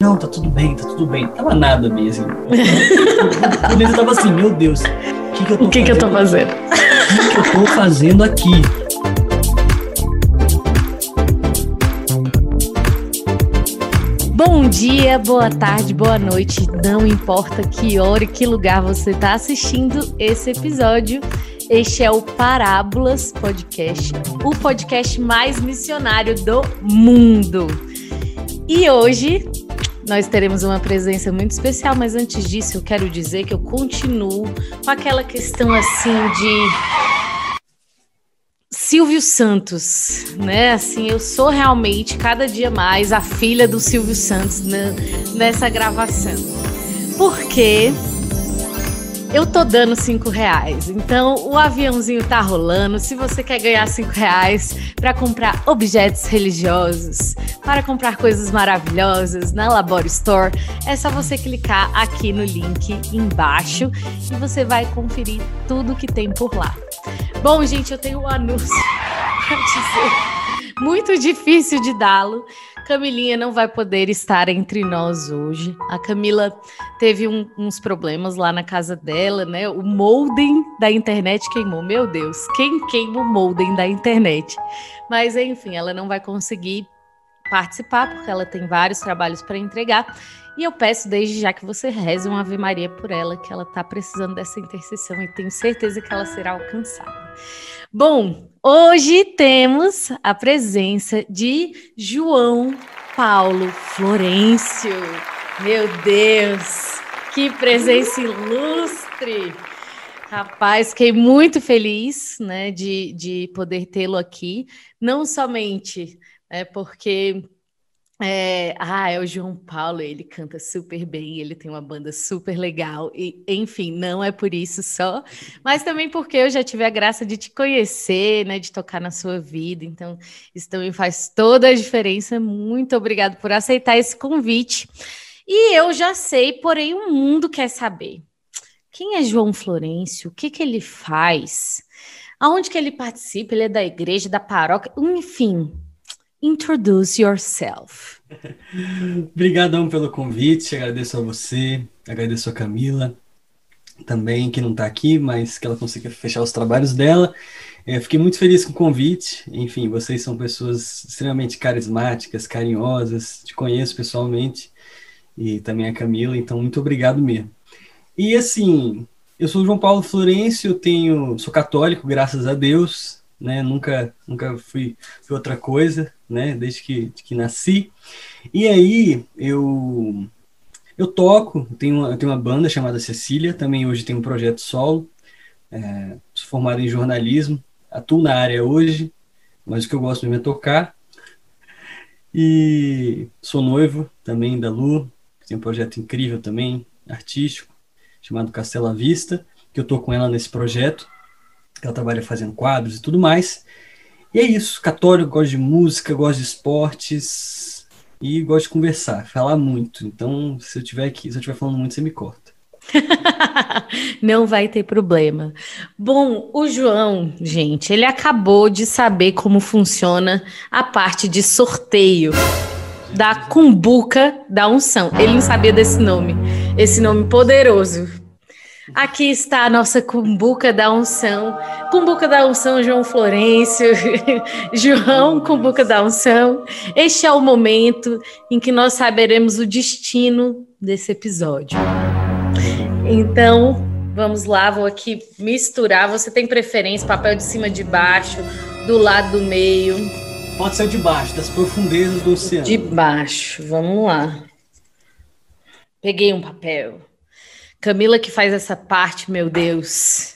Não, tá tudo bem, tá tudo bem. Tava nada mesmo. Assim. eu tava assim, meu Deus, o que, que eu tô o que fazendo? Que eu tô fazendo? O que, que eu tô fazendo aqui? Bom dia, boa tarde, boa noite. Não importa que hora e que lugar você está assistindo esse episódio. Este é o Parábolas Podcast, o podcast mais missionário do mundo. E hoje nós teremos uma presença muito especial, mas antes disso eu quero dizer que eu continuo com aquela questão assim de Silvio Santos, né? Assim, eu sou realmente cada dia mais a filha do Silvio Santos né, nessa gravação. Porque eu tô dando cinco reais. Então o aviãozinho tá rolando. Se você quer ganhar cinco reais para comprar objetos religiosos, para comprar coisas maravilhosas na Labor Store, é só você clicar aqui no link embaixo e você vai conferir tudo que tem por lá. Bom, gente, eu tenho um anúncio para dizer. Muito difícil de dá-lo. Camilinha não vai poder estar entre nós hoje. A Camila teve um, uns problemas lá na casa dela, né? O modem da internet queimou. Meu Deus, quem queima o modem da internet? Mas enfim, ela não vai conseguir participar porque ela tem vários trabalhos para entregar. E eu peço desde já que você reze uma Ave Maria por ela, que ela está precisando dessa intercessão e tenho certeza que ela será alcançada. Bom, hoje temos a presença de João Paulo Florencio. Meu Deus, que presença ilustre! Rapaz, fiquei muito feliz né, de, de poder tê-lo aqui, não somente é, porque é, ah, é o João Paulo, ele canta super bem, ele tem uma banda super legal, e enfim, não é por isso só, mas também porque eu já tive a graça de te conhecer, né, de tocar na sua vida, então isso também faz toda a diferença. Muito obrigado por aceitar esse convite. E eu já sei, porém o mundo quer saber. Quem é João Florencio? O que, que ele faz? Aonde que ele participa? Ele é da igreja, da paróquia, enfim. Introduce yourself. Obrigadão pelo convite, agradeço a você, agradeço a Camila também, que não está aqui, mas que ela consiga fechar os trabalhos dela. É, fiquei muito feliz com o convite. Enfim, vocês são pessoas extremamente carismáticas, carinhosas, te conheço pessoalmente e também a Camila, então muito obrigado mesmo. E assim, eu sou João Paulo Florencio, tenho, sou católico, graças a Deus, né? Nunca, nunca fui, fui outra coisa, né? Desde que, que nasci. E aí eu eu toco, tenho, uma, eu tenho uma banda chamada Cecília, também hoje tenho um projeto solo, é, sou formado em jornalismo, atuo na área hoje, mas o que eu gosto mesmo é tocar. E sou noivo também da Lu, tem um projeto incrível também, artístico, chamado Castela Vista, que eu tô com ela nesse projeto. Ela trabalha fazendo quadros e tudo mais. E é isso, católico, gosto de música, gosto de esportes e gosto de conversar, falar muito. Então, se eu tiver aqui, se eu estiver falando muito, você me corta. Não vai ter problema. Bom, o João, gente, ele acabou de saber como funciona a parte de sorteio da cumbuca da unção. Ele não sabia desse nome, esse nome poderoso. Aqui está a nossa cumbuca da unção. Cumbuca da unção, João Florencio. João, cumbuca da unção. Este é o momento em que nós saberemos o destino desse episódio. Então, vamos lá, vou aqui misturar. Você tem preferência, papel de cima de baixo, do lado do meio? Pode ser de baixo, das profundezas do oceano. De baixo, vamos lá. Peguei um papel. Camila que faz essa parte, meu Deus.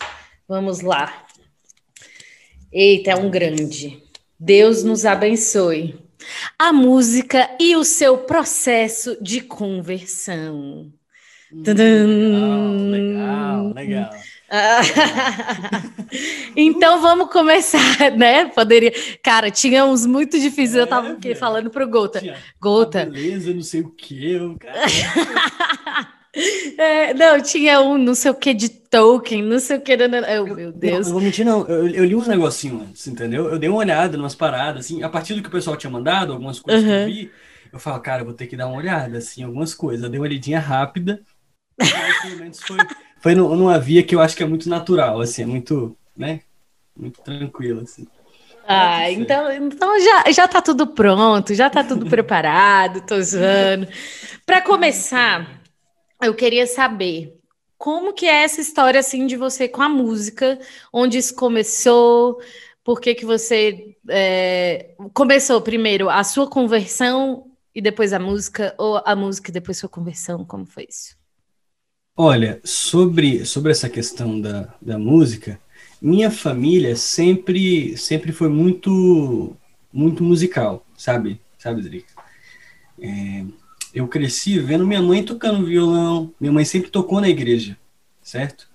Vamos lá. Eita, é um grande. Deus nos abençoe. A música e o seu processo de conversão. Hum, legal, legal, legal. então vamos começar, né? Poderia. Cara, tinha uns muito difíceis. É, eu tava aqui falando pro Gota. Tinha Gota. Beleza, não sei o que. Eu, é, não, tinha um não sei o que de Tolkien, não sei o que. Não, eu, meu Deus. Não, não vou mentir, não. Eu, eu, li uns negocinhos antes, entendeu? Eu dei uma olhada, umas paradas, assim, a partir do que o pessoal tinha mandado, algumas coisas uhum. que eu vi. eu falo, cara, eu vou ter que dar uma olhada, assim, algumas coisas. Eu dei uma olhadinha rápida, mas pelo menos foi, foi numa via que eu acho que é muito natural, assim, é muito, né, muito tranquilo, assim. Ah, então, então já, já tá tudo pronto, já tá tudo preparado, tô zoando. Para começar, eu queria saber como que é essa história assim de você com a música, onde isso começou, por que que você é, começou primeiro a sua conversão e depois a música, ou a música e depois sua conversão, como foi isso? Olha, sobre, sobre essa questão da, da música, minha família sempre sempre foi muito muito musical, sabe? Sabe, Drica? É, eu cresci vendo minha mãe tocando violão. Minha mãe sempre tocou na igreja, certo?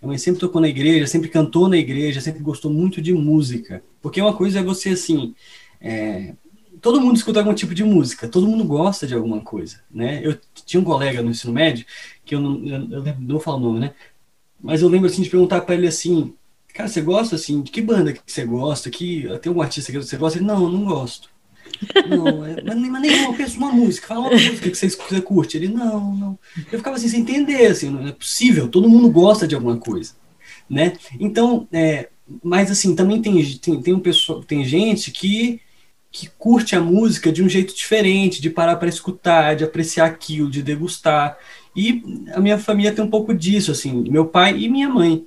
Minha mãe sempre tocou na igreja, sempre cantou na igreja, sempre gostou muito de música. Porque uma coisa é você, assim, é, todo mundo escuta algum tipo de música, todo mundo gosta de alguma coisa, né? Eu tinha um colega no ensino médio, que eu não, eu, eu não vou falar o nome, né? Mas eu lembro, assim, de perguntar para ele assim, cara, você gosta, assim, de que banda que você gosta? Que, tem algum artista que você gosta? Ele, não, eu não gosto. Não, é, mas, mas nenhuma, eu penso uma música, fala uma música que você, curte. Ele, não, não. Eu ficava assim, sem entender, assim, não é possível, todo mundo gosta de alguma coisa, né? Então, é, mas assim, também tem, tem, tem, um pessoal, tem gente que, que curte a música de um jeito diferente, de parar para escutar, de apreciar aquilo, de degustar. E a minha família tem um pouco disso, assim, meu pai e minha mãe.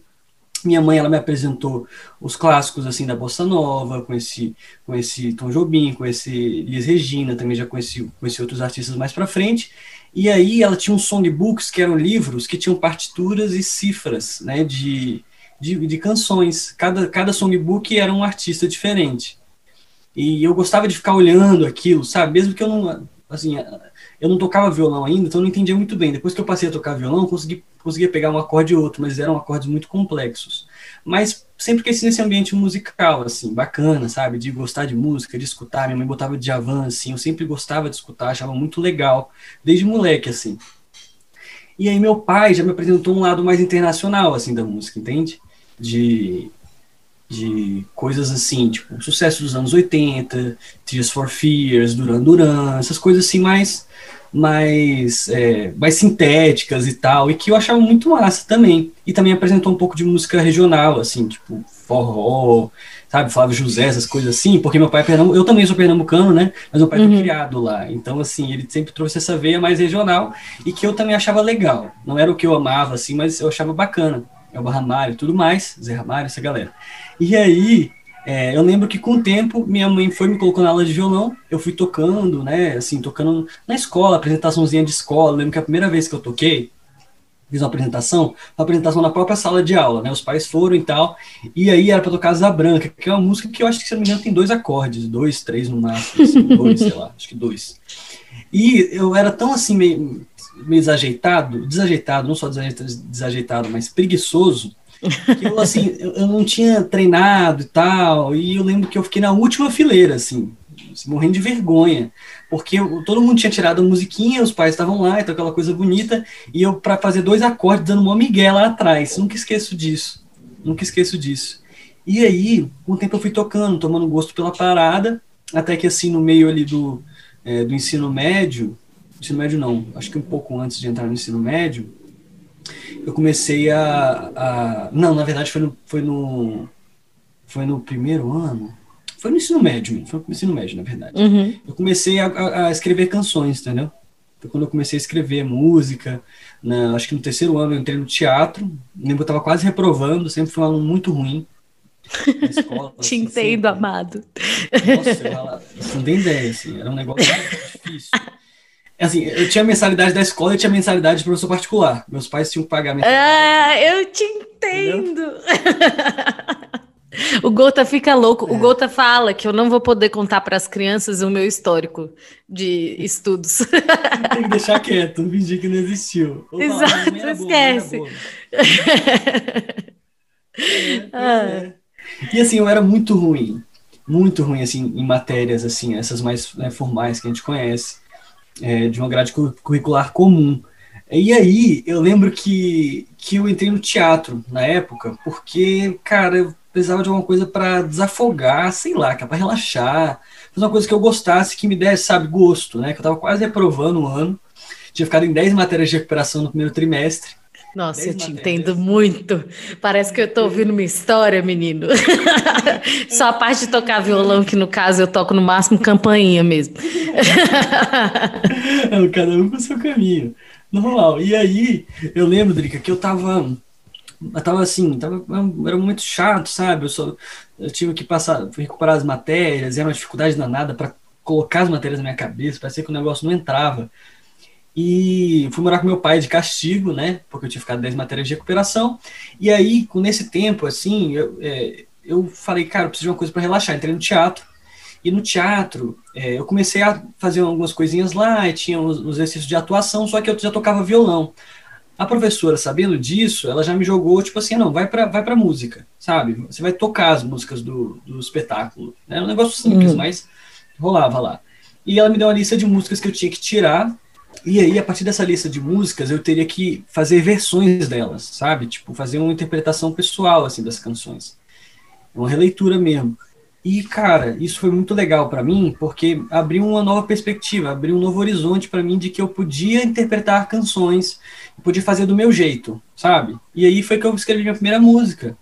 Minha mãe ela me apresentou os clássicos assim da bossa nova, conheci, conheci Tom Jobim, conheci Liz Regina, também já conheci, conheci outros artistas mais para frente. E aí ela tinha uns songbooks que eram livros que tinham partituras e cifras, né, de, de, de canções. Cada cada songbook era um artista diferente. E eu gostava de ficar olhando aquilo, sabe? Mesmo que eu não assim, eu não tocava violão ainda, então eu não entendia muito bem. Depois que eu passei a tocar violão, eu consegui, conseguia pegar um acorde e outro, mas eram acordes muito complexos. Mas sempre cresci nesse ambiente musical, assim, bacana, sabe? De gostar de música, de escutar. Minha mãe botava de Javan, assim, eu sempre gostava de escutar, achava muito legal, desde moleque, assim. E aí meu pai já me apresentou um lado mais internacional, assim, da música, entende? De de coisas assim, tipo, sucesso dos anos 80, Tears for Fears, Duran Duran, essas coisas assim mais mais, é, mais sintéticas e tal, e que eu achava muito massa também. E também apresentou um pouco de música regional, assim, tipo forró, sabe, Flávio José, essas coisas assim, porque meu pai é pernambucano, eu também sou pernambucano, né, mas meu pai uhum. foi criado lá, então, assim, ele sempre trouxe essa veia mais regional, e que eu também achava legal, não era o que eu amava, assim, mas eu achava bacana, é o Ramalho e tudo mais, Zé Ramalho, essa galera. E aí, é, eu lembro que com o tempo minha mãe foi me colocando na aula de violão, eu fui tocando, né, assim, tocando na escola, apresentaçãozinha de escola. Eu lembro que a primeira vez que eu toquei, fiz uma apresentação, uma apresentação na própria sala de aula, né, os pais foram e tal, e aí era para tocar Asa Branca, que é uma música que eu acho que, se não me engano, tem dois acordes, dois, três no máximo, assim, dois, sei lá, acho que dois. E eu era tão assim, meio, meio desajeitado, desajeitado, não só desajeitado mas preguiçoso, que eu, assim, eu, não tinha treinado e tal, e eu lembro que eu fiquei na última fileira, assim, assim morrendo de vergonha, porque eu, todo mundo tinha tirado a musiquinha, os pais estavam lá, então aquela coisa bonita, e eu, para fazer dois acordes, dando uma migué lá atrás, nunca esqueço disso, nunca esqueço disso. E aí, com o tempo eu fui tocando, tomando gosto pela parada, até que assim, no meio ali do, é, do ensino médio, ensino médio não, acho que um pouco antes de entrar no ensino médio, eu comecei a, a, Não, na verdade foi no, foi no. Foi no primeiro ano. Foi no ensino médio, foi no ensino médio, na verdade. Uhum. Eu comecei a, a, escrever canções, entendeu? Foi quando eu comecei a escrever música. Né, acho que no terceiro ano eu entrei no teatro. Lembro eu estava quase reprovando, sempre foi um aluno muito ruim. Escola, Te assim, entendo, assim, amado. Nossa, eu, você não tem ideia, assim, era um negócio difícil. É assim, eu tinha mensalidade da escola e tinha mensalidade de professor particular. Meus pais tinham que pagar Ah, eu te entendo. o Gota fica louco. É. O Gota fala que eu não vou poder contar para as crianças o meu histórico de estudos. Tem que deixar quieto, fingir que não existiu. Opa, Exato, boa, esquece. é, ah. E assim, eu era muito ruim. Muito ruim, assim, em matérias, assim, essas mais né, formais que a gente conhece é, de uma grade curricular comum. E aí, eu lembro que, que eu entrei no teatro na época, porque, cara, eu precisava de alguma coisa para desafogar, sei lá, para relaxar, fazer uma coisa que eu gostasse, que me desse, sabe, gosto, né? Que eu tava quase reprovando um ano, tinha ficado em 10 matérias de recuperação no primeiro trimestre. Nossa, eu te entendo muito. Parece que eu estou ouvindo uma história, menino. Só a parte de tocar violão, que no caso eu toco no máximo campainha mesmo. Cada um com o seu caminho. Normal. E aí, eu lembro, Drica, que eu tava. Eu tava assim, tava, era um momento chato, sabe? Eu, só, eu tive que passar, recuperar as matérias, era uma dificuldade danada para colocar as matérias na minha cabeça, parecia que o negócio não entrava. E fui morar com meu pai de castigo, né? Porque eu tinha ficado 10 matérias de recuperação. E aí, com nesse tempo, assim, eu, é, eu falei, cara, eu preciso de uma coisa para relaxar. Entrei no teatro. E no teatro, é, eu comecei a fazer algumas coisinhas lá, e tinha os, os exercícios de atuação, só que eu já tocava violão. A professora, sabendo disso, ela já me jogou, tipo assim, não, vai pra, vai pra música, sabe? Você vai tocar as músicas do, do espetáculo. Era um negócio simples, uhum. mas rolava lá. E ela me deu uma lista de músicas que eu tinha que tirar e aí, a partir dessa lista de músicas, eu teria que fazer versões delas, sabe? Tipo, fazer uma interpretação pessoal, assim, das canções. Uma releitura mesmo. E, cara, isso foi muito legal para mim, porque abriu uma nova perspectiva, abriu um novo horizonte para mim de que eu podia interpretar canções, podia fazer do meu jeito, sabe? E aí foi que eu escrevi minha primeira música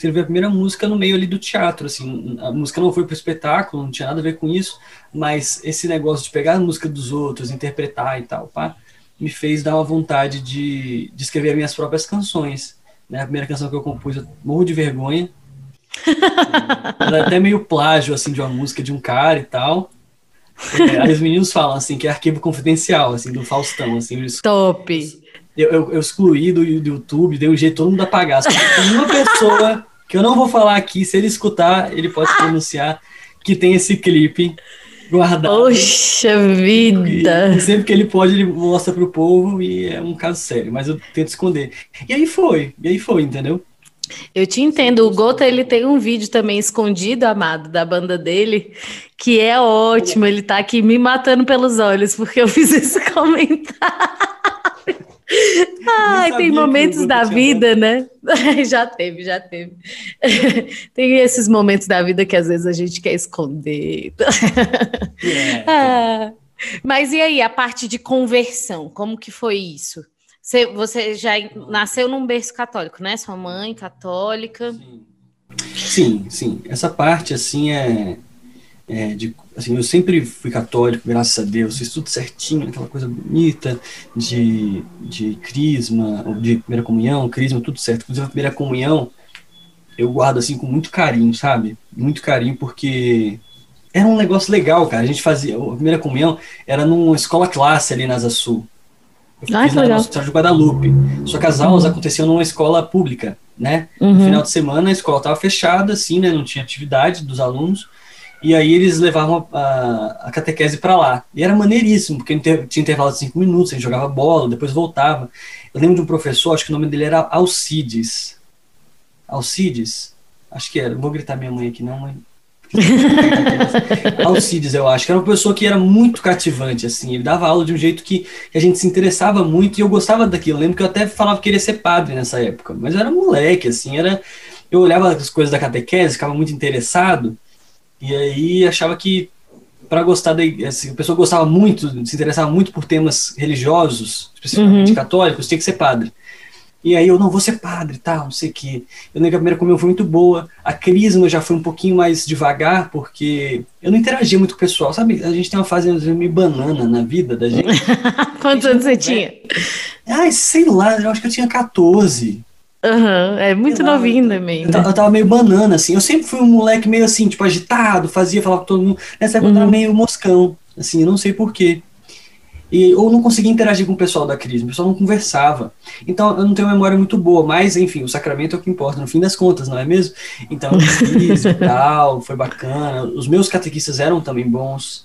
escrevi a primeira música no meio ali do teatro, assim, a música não foi para o espetáculo, não tinha nada a ver com isso, mas esse negócio de pegar a música dos outros, interpretar e tal, pá, me fez dar uma vontade de, de escrever minhas próprias canções, né, a primeira canção que eu compus, eu morro de vergonha, era até meio plágio, assim, de uma música de um cara e tal, é, aí os meninos falam, assim, que é arquivo confidencial, assim, do Faustão, assim, Top! Eu, eu, eu, excluí do, do YouTube, dei um jeito todo mundo apagar. Só uma pessoa que eu não vou falar aqui, se ele escutar, ele pode pronunciar que tem esse clipe guardado. Poxa vida! E sempre que ele pode, ele mostra pro povo e é um caso sério, mas eu tento esconder. E aí foi, e aí foi, entendeu? Eu te entendo, o Gota ele tem um vídeo também escondido, amado, da banda dele, que é ótimo, ele tá aqui me matando pelos olhos, porque eu fiz esse comentário. Ai, tem momentos da vida, né? já teve, já teve. tem esses momentos da vida que às vezes a gente quer esconder. Ah, mas e aí, a parte de conversão, como que foi isso? Você, você já nasceu num berço católico, né? Sua mãe católica. Sim, sim. Essa parte, assim, é, é de assim, eu sempre fui católico, graças a Deus, fiz tudo certinho, aquela coisa bonita de, de crisma, de primeira comunhão, crisma, tudo certo. Inclusive, a primeira comunhão eu guardo assim com muito carinho, sabe? Muito carinho, porque era um negócio legal, cara. A gente fazia, a primeira comunhão era numa escola classe ali na Asa Sul. Eu Ai, fiz na de Guadalupe. Só que as aulas uhum. aconteciam numa escola pública, né? Uhum. No final de semana a escola estava fechada, assim, né? Não tinha atividade dos alunos. E aí eles levavam a, a catequese para lá. E era maneiríssimo, porque tinha intervalo de cinco minutos, a gente jogava bola, depois voltava. Eu lembro de um professor, acho que o nome dele era Alcides. Alcides? Acho que era. Não vou gritar minha mãe aqui, não, mãe. Alcides, eu acho, que era uma pessoa que era muito cativante, assim, ele dava aula de um jeito que, que, a gente se interessava muito e eu gostava daquilo. Eu lembro que eu até falava que queria ser padre nessa época, mas eu era moleque, assim, era. Eu olhava as coisas da catequese, ficava muito interessado, e aí achava que para gostar da assim, a pessoa gostava muito, se interessava muito por temas religiosos, especificamente uhum. católicos, tinha que ser padre. E aí eu não vou ser padre, tal, não sei o quê. Eu lembro que a primeira comunhão foi muito boa. A crisma já foi um pouquinho mais devagar, porque eu não interagia muito com o pessoal. Sabe, a gente tem uma fase meio banana na vida da gente. Quantos anos você tinha? Ai, sei lá, eu acho que eu tinha 14. Uhum, é muito novinho também. Eu, eu, tava meio banana, assim. Eu sempre fui um moleque meio assim, tipo, agitado, fazia, falava com todo mundo. Nessa época uhum. eu tava meio moscão, assim, eu não sei porquê. E, ou não conseguia interagir com o pessoal da crise, o pessoal não conversava. Então eu não tenho memória muito boa, mas enfim, o sacramento é o que importa, no fim das contas, não é mesmo? Então, fiz e tal, foi bacana. Os meus catequistas eram também bons.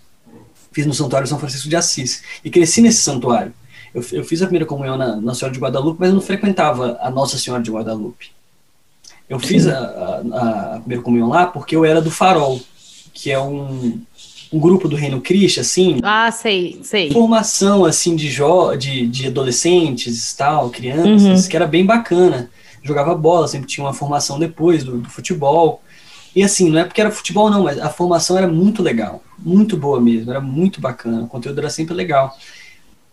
Fiz no Santuário São Francisco de Assis. E cresci nesse santuário. Eu, eu fiz a primeira comunhão na, na Senhora de Guadalupe, mas eu não frequentava a Nossa Senhora de Guadalupe. Eu fiz a, a, a, primeira comunhão lá porque eu era do Farol, que é um, um grupo do Reino Cristo, assim. Ah, sei, sei. Formação, assim, de, jo, de, de adolescentes tal, crianças, uhum. que era bem bacana. jogava bola, sempre tinha uma formação depois do, do futebol. E assim, não é porque era futebol, não, mas a formação era muito legal, muito boa mesmo, era muito bacana, o conteúdo era sempre legal.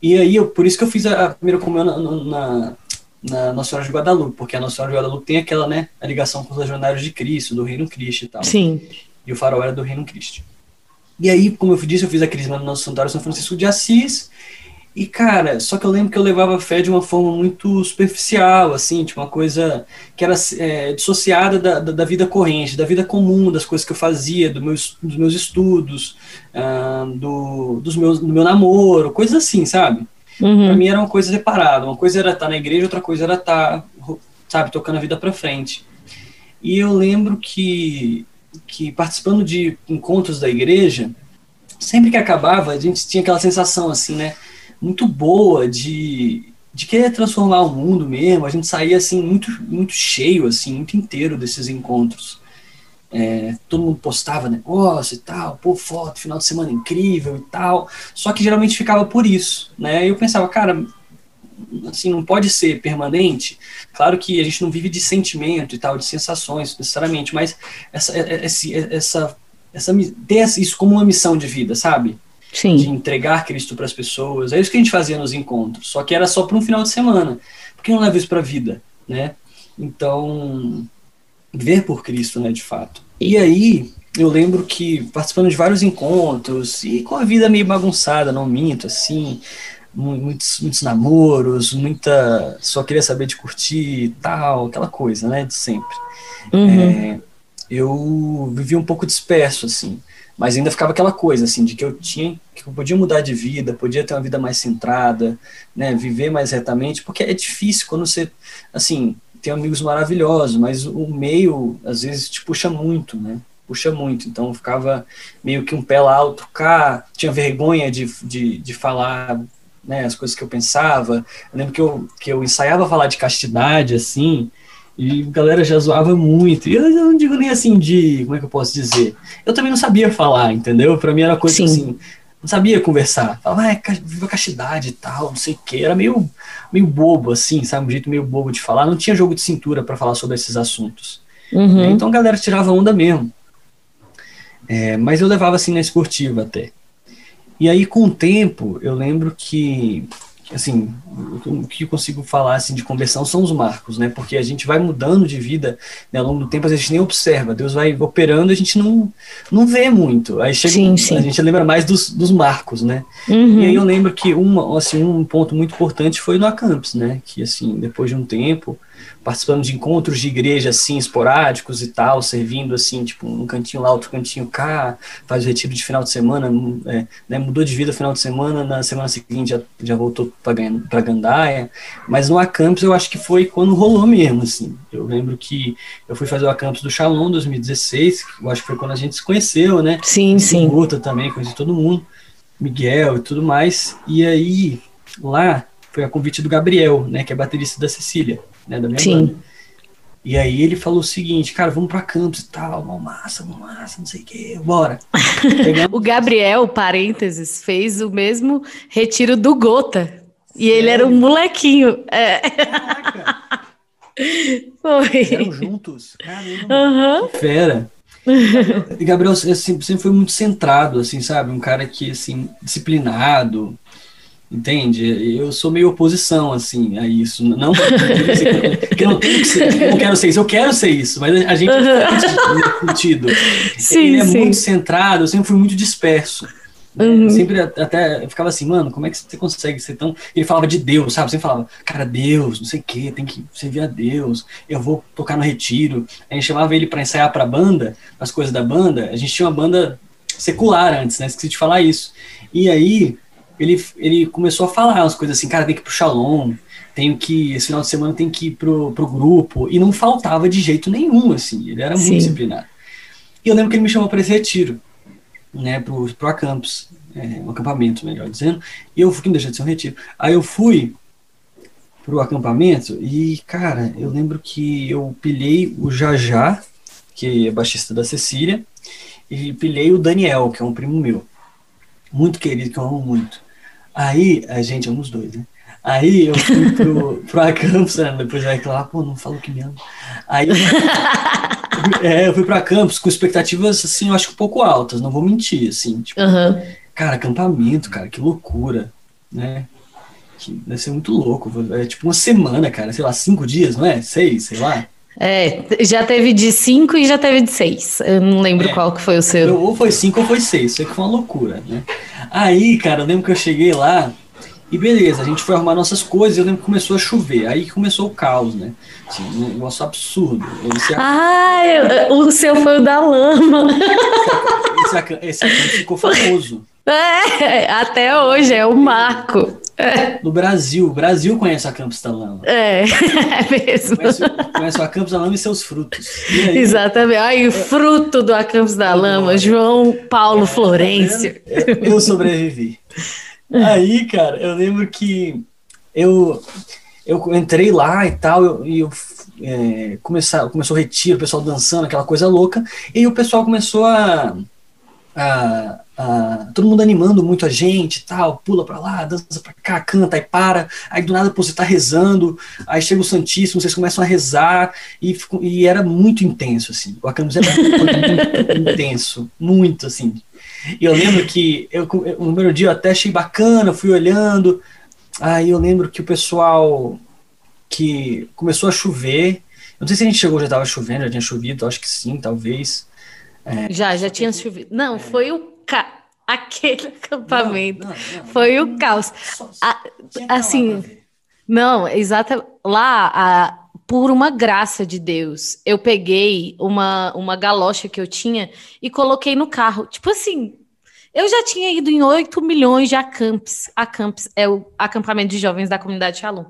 E aí, eu, por isso que eu fiz a, a primeira comunhão na, na, na, Nossa Senhora de Guadalupe, porque a Nossa Senhora de Guadalupe tem aquela, né, a ligação com os legionários de Cristo, do Reino Cristo e tal. Sim. E o farol era do Reino Cristo. E aí, como eu disse, eu fiz a crisma no nosso santuário São Francisco de Assis, e, cara, só que eu lembro que eu levava a fé de uma forma muito superficial, assim, tipo, uma coisa que era é, dissociada da, da, da, vida corrente, da vida comum, das coisas que eu fazia, do meus, dos meus estudos, uh, do, dos meus, do meu namoro, coisas assim, sabe? Uhum. Pra mim era uma coisa separada. Uma coisa era estar na igreja, outra coisa era estar, sabe, tocando a vida pra frente. E eu lembro que, que participando de encontros da igreja, sempre que acabava, a gente tinha aquela sensação, assim, né? Muito boa de, de querer transformar o mundo mesmo. A gente saía assim muito, muito cheio, assim, muito inteiro desses encontros. É, todo mundo postava negócio e tal, pô, foto, final de semana incrível e tal. Só que geralmente ficava por isso, né? Eu pensava, cara, assim, não pode ser permanente. Claro que a gente não vive de sentimento e tal, de sensações necessariamente, mas essa, essa, essa, essa ter isso como uma missão de vida, sabe? Sim. de entregar Cristo para as pessoas. É isso que a gente fazia nos encontros, só que era só para um final de semana. Por que não leva isso para a vida, né? Então, ver por Cristo, né, de fato. E aí, eu lembro que participando de vários encontros e com a vida meio bagunçada, não minto, assim, muitos, muitos namoros, muita só queria saber de curtir e tal, aquela coisa, né, de sempre. Uhum. É, eu vivi um pouco disperso, assim mas ainda ficava aquela coisa assim de que eu tinha que eu podia mudar de vida, podia ter uma vida mais centrada, né, viver mais retamente, porque é difícil quando você assim, tem amigos maravilhosos, mas o meio às vezes te puxa muito, né? Puxa muito, então ficava meio que um pé lá, outro cá, tinha vergonha de, de, de falar né, as coisas que eu pensava. Eu lembro que eu, que eu ensaiava falar de castidade, assim, e a galera já zoava muito. E eu, não digo nem assim de. Como é que eu posso dizer? Eu também não sabia falar, entendeu? Pra mim era coisa Sim. assim. Não sabia conversar. Falava, ah, é, viva castidade e tal, não sei o que. Era meio, meio bobo, assim, sabe? Um jeito meio bobo de falar. Não tinha jogo de cintura para falar sobre esses assuntos. Uhum. Então a galera tirava onda mesmo. É, mas eu levava assim na esportiva até. E aí, com o tempo, eu lembro que assim, o que eu consigo falar assim de conversão são os marcos, né? Porque a gente vai mudando de vida né, ao longo do tempo, a gente nem observa, Deus vai operando, a gente não, não vê muito. Aí chega, sim, sim. a gente lembra mais dos, dos marcos, né? Uhum. E aí eu lembro que uma, assim, um ponto muito importante foi no Acampus, né? Que assim, depois de um tempo, participando de encontros de igreja assim esporádicos e tal, servindo assim, tipo, um cantinho lá, outro cantinho cá, faz o retiro de final de semana, é, né, mudou de vida final de semana, na semana seguinte já, já voltou para Gandaia, mas no Acampus eu acho que foi quando rolou mesmo, assim, eu lembro que eu fui fazer o Acampus do Shalom 2016, eu acho que foi quando a gente se conheceu, né? Sim, sim. Guta também, conheci todo mundo, Miguel e tudo mais, e aí lá foi a convite do Gabriel, né, que é baterista da Cecília, né, da minha Sim. banda. E aí ele falou o seguinte, cara, vamos para campos e tal, uma massa, uma massa, não sei o que, bora. o Gabriel, parênteses, fez o mesmo retiro do Gota. E ele era um molequinho. É. Foi. Eram juntos. Caramba, uhum. fera. E Gabriel assim, sempre foi muito centrado, assim, sabe? Um cara que, assim, disciplinado, Entende? Eu sou meio oposição, assim, a isso. Não que não tenho que ser, não quero ser isso, eu quero ser isso, mas a gente uhum. nesse sentido. Sim, Ele é sim. muito centrado, eu sempre fui muito disperso. Né? Uhum. Sempre até ficava assim, mano, como é que você consegue ser tão. Ele falava de Deus, sabe? Sempre falava, cara, Deus, não sei o que, tem que servir a Deus, eu vou tocar no retiro. A gente chamava ele para ensaiar pra banda, as coisas da banda. A gente tinha uma banda secular antes, né? Esqueci de falar isso. E aí, ele, ele começou a falar umas coisas assim, cara, tem que ir pro Shalom, tenho que, esse final de semana tem que ir pro, pro grupo, e não faltava de jeito nenhum, assim, ele era muito Sim. disciplinado. E eu lembro que ele me chamou para esse retiro, né, pro, pro acampus, é, um acampamento, melhor dizendo, e eu fui, que não deixa de ser um retiro, aí eu fui pro acampamento, e, cara, eu lembro que eu pilhei o Jajá, que é baixista da Cecília, e pilhei o Daniel, que é um primo meu muito querido, que eu amo muito. Aí, a gente, amo os dois, né? Aí eu fui pro, pro Acampus, né? depois vai reclamar, pô, não falou que me ama. Aí é, eu fui pra Campos com expectativas, assim, eu acho que um pouco altas, não vou mentir, assim. Tipo, Aham. Cara, acampamento, cara, que loucura, né? Que deve ser muito louco. É tipo uma semana, cara, sei lá, cinco dias, não é? Seis, sei lá. É, já teve de cinco e já teve de seis. Eu não lembro É. qual que foi o seu. Ou foi cinco ou foi seis, sei que foi uma loucura, né? Aí, cara, eu lembro que eu cheguei lá e beleza, a gente foi arrumar nossas coisas e eu lembro que começou a chover. Aí que começou o caos, né? Assim, um negócio absurdo. Ah, eu- o seu foi o da lama. esse, ficou famoso É, até hoje é o marco. É, no Brasil. O Brasil conhece a Campos da Lama. é, é mesmo. Conhece, conhece a Campos da Lama e seus frutos. E aí, Exatamente. Ai, o fruto do Acampos da Lama, João Paulo Florencio. Eu sobrevivi. Aí, cara, eu lembro que eu, eu entrei lá e tal, eu- e eu, é, começar, começou o retiro, o pessoal dançando, aquela coisa louca, e o pessoal começou a, a, a- todo mundo animando muito a gente tal, pula pra lá, dança pra cá, canta e para, aí do nada pô, você tá rezando, aí chega o Santíssimo, vocês começam a rezar, e, e era muito intenso, assim, o Acampus era muito intenso, muito, assim, e eu lembro que eu, eu- no primeiro dia eu até achei bacana, fui olhando. Aí eu lembro que o pessoal que começou a chover. Eu não sei se a gente chegou já estava chovendo, já tinha chovido, acho que sim, talvez. Já, já tinha chovido. Não, foi o ca... aquele acampamento. Não, não, não. Foi o caos. Só- lá assim. Não, exata. Lá, a- por uma graça de Deus, eu peguei uma, uma galocha que eu tinha e coloquei no carro. Tipo assim, eu já tinha ido em 8 milhões de acampes. Acampes é o acampamento de jovens da comunidade Shalom.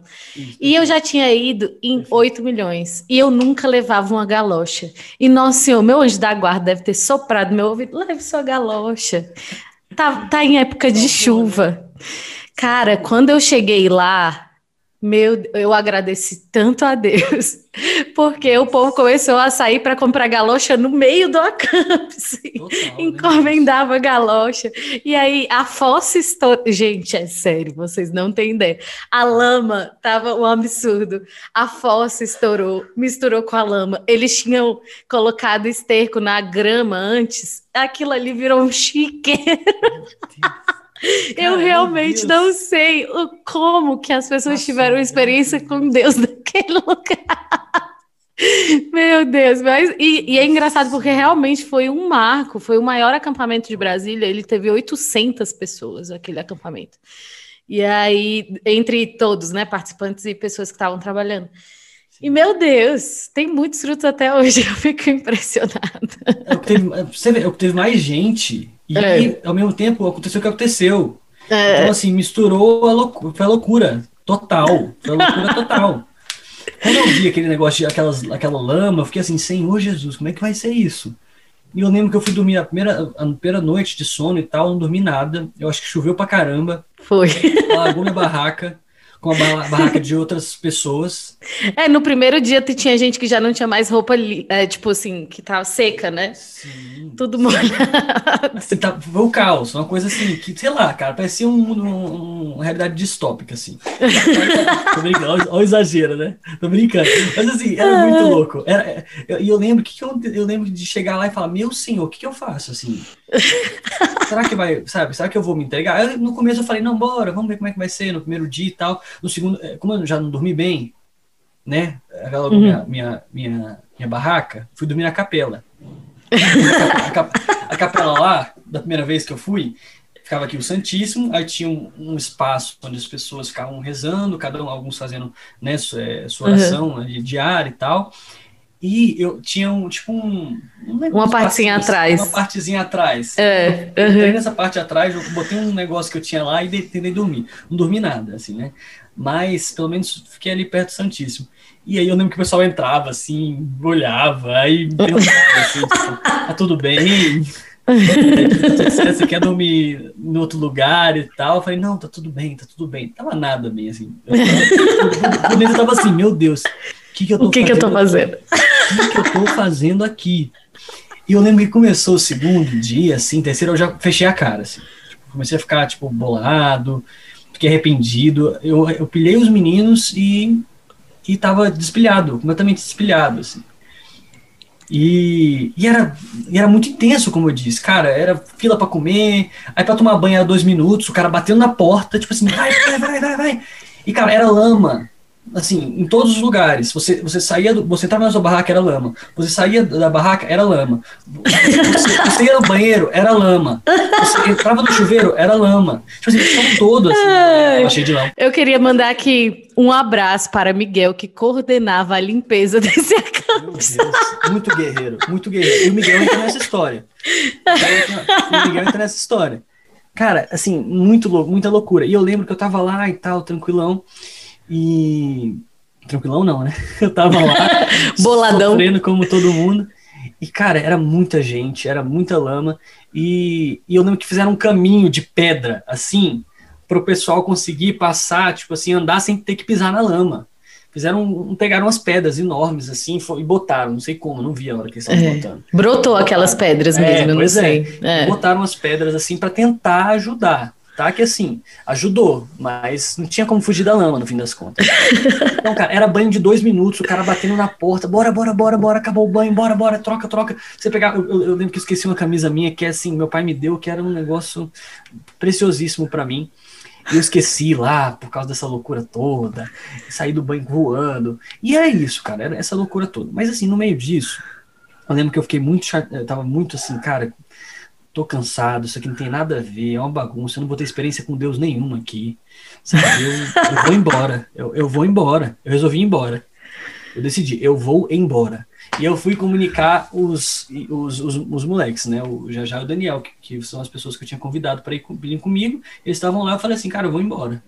E eu já tinha ido em 8 milhões. E eu nunca levava uma galocha. E, nossa senhor, meu anjo da guarda deve ter soprado meu ouvido. Leve sua galocha. Tá, tá em época de chuva. Cara, quando eu cheguei lá, meu, eu agradeci tanto a Deus, porque o povo começou a sair para comprar galocha no meio do acampe. Total, né? Encomendava galocha. E aí a fossa estourou. Gente, é sério, vocês não têm ideia. A lama tava um absurdo. A fossa estourou, misturou com a lama. Eles tinham colocado esterco na grama antes. Aquilo ali virou um chiqueiro. Eu Cara, meu realmente Deus. não sei o, como que as pessoas Nossa, tiveram experiência Deus. com Deus naquele lugar. Meu Deus, mas e, e é engraçado porque realmente foi um marco, foi o maior acampamento de Brasília, ele teve 800 pessoas, aquele acampamento. E aí, entre todos, né, participantes e pessoas que estavam trabalhando. E meu Deus, tem muitos frutos até hoje, eu fico impressionada. É o que teve, você vê, é o que teve mais gente. E É. ao mesmo tempo aconteceu o que aconteceu. Então, assim, misturou a loucura. Foi a loucura total. Foi a loucura total. Quando eu vi aquele negócio, de, aquelas, aquela lama, eu fiquei assim, Senhor Jesus, como é que vai ser isso? E eu lembro que eu fui dormir a primeira, a primeira noite de sono e tal, não dormi nada. Eu acho que choveu pra caramba. Foi. Alagou minha barraca, com a ba- barraca de outras pessoas. É, no primeiro dia tinha gente que já não tinha mais roupa, é, tipo assim, que tava seca, né? Sim. Tudo molhado. Assim, tá, foi o caos, uma coisa assim, que, sei lá, cara, parecia um, um- uma realidade distópica, assim. Tô brincando, olha, o exagero, né? Tô brincando. Mas assim, era muito louco. Era, é, eu- E eu, lembro que, que eu, eu lembro de chegar lá e falar, meu senhor, o que, que eu faço, assim? Será que vai, sabe, será que eu vou me entregar? Eu, no começo eu falei, não, bora, vamos ver como é que vai ser no primeiro dia e tal. No segundo, é, como eu já não dormi bem, né? Aquela Uhum. minha, minha, minha, minha barraca, fui dormir na capela. A, cap- a capela lá, da primeira vez que eu fui, ficava aqui o Santíssimo, aí tinha um, um espaço onde as pessoas ficavam rezando, cada um, alguns fazendo né, é, sua Uhum. oração ali diária e tal. E eu tinha um, tipo um... um negócio- Uma partezinha atrás. Uma partezinha atrás. É, uhum. entrei nessa parte atrás, eu botei um negócio que eu tinha lá e tentei dormir. Não dormi nada, assim, né? Mas, pelo menos, fiquei ali perto do Santíssimo. E aí eu lembro que o pessoal entrava, assim, olhava, aí perguntava, assim, tipo, tá tudo bem? Você você quer dormir em outro lugar e tal? Eu falei, não, tá tudo bem, tá tudo bem. Tava nada bem, assim. Eu tava, dentro eu tava assim, meu Deus, o que que eu tô O que, que eu tô fazendo? o que, que eu tô fazendo aqui? E eu lembro que começou o segundo dia, assim, terceiro, eu já fechei a cara, assim. Tipo, comecei a ficar, tipo, bolado. Fiquei arrependido. Eu, eu pilhei os meninos e, e tava despilhado, completamente despilhado, assim. E, e, era, e era muito intenso, como eu disse. Cara, era fila para comer, aí para tomar banho era dois minutos, o cara batendo na porta, tipo assim, vai, vai, vai, vai, vai. E, cara, era lama assim, em todos os lugares. Você, você saía, do, você entrava na sua barraca, era lama. Você saía da barraca, era lama. Você, você ia no banheiro, era lama. Você entrava no chuveiro, era lama. Tipo assim, o todo, assim, cheio de lama. Eu queria mandar aqui um abraço para Miguel, que coordenava a limpeza desse acampamento. Muito guerreiro, muito guerreiro. E o Miguel entra nessa história. O Miguel entra nessa história. Cara, assim, muito louco, muita loucura. E eu lembro que eu tava lá e tal, tranquilão. E. Tranquilão não, né? Eu tava lá, boladão, sofrendo como todo mundo. E, cara, era muita gente, era muita lama. E, e eu lembro que fizeram um caminho de pedra, assim, para o pessoal conseguir passar, tipo assim, andar sem ter que pisar na lama. Fizeram, pegaram umas pedras enormes, assim, e botaram, não sei como, não vi a hora que eles estavam é, botando. Brotou aquelas pedras mesmo, é, não sei. É. Botaram as pedras, assim, para tentar ajudar Que assim, ajudou, mas não tinha como fugir da lama no fim das contas. Então, cara, era banho de dois minutos, o cara batendo na porta, bora, bora, bora, bora, acabou o banho, bora, bora, troca, troca. Você pegar, eu, eu, eu lembro que eu esqueci uma camisa minha que é assim, meu pai me deu, que era um negócio preciosíssimo para mim. E eu esqueci lá por causa dessa loucura toda, saí do banho voando. E é isso, cara, era essa loucura toda. Mas assim, no meio disso, eu lembro que eu fiquei muito chateado, tava muito assim, cara, tô cansado, isso aqui não tem nada a ver, é uma bagunça, eu não vou ter experiência com Deus nenhuma aqui. Sabe? Eu, eu vou embora, eu, eu vou embora, eu resolvi ir embora. Eu decidi, eu vou embora. E eu fui comunicar os, os, os, os moleques, né? O Jajá e o Daniel, que, que, são as pessoas que eu tinha convidado para ir, ir comigo. Eles estavam lá, eu falei assim, cara, eu vou embora.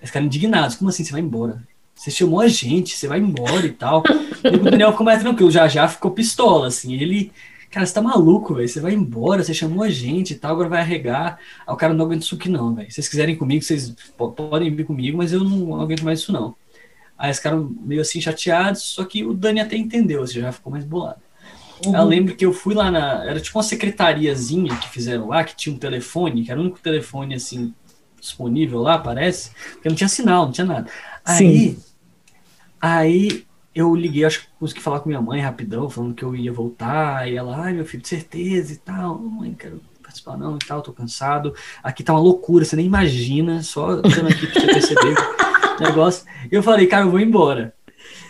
Eles ficaram indignados. Como assim você vai embora? Você chamou a gente, você vai embora e tal. E o Daniel ficou mais tranquilo, já já ficou pistola, assim. Ele Cara, você tá maluco, velho. Você vai embora, você chamou a gente e tal, agora vai arregar. Aí o cara não aguenta isso aqui, não, velho. Se vocês quiserem comigo, vocês podem vir comigo, mas eu não aguento mais isso, não. Aí eles ficaram meio assim chateados, só que o Dani até entendeu, você já ficou mais bolado. Uhum. Eu lembro que eu fui lá na. Era tipo uma secretariazinha que fizeram lá, que tinha um telefone, que era o único telefone assim disponível lá, parece, porque não tinha sinal, não tinha nada. Aí, Sim. aí eu liguei, acho que consegui falar com minha mãe rapidão, falando que eu ia voltar, e ela, ai meu filho, de certeza e tal, mãe, quero participar não e tal, tô cansado, aqui tá uma loucura, você nem imagina, só estando aqui pra você perceber o negócio. Eu falei, cara, eu vou embora.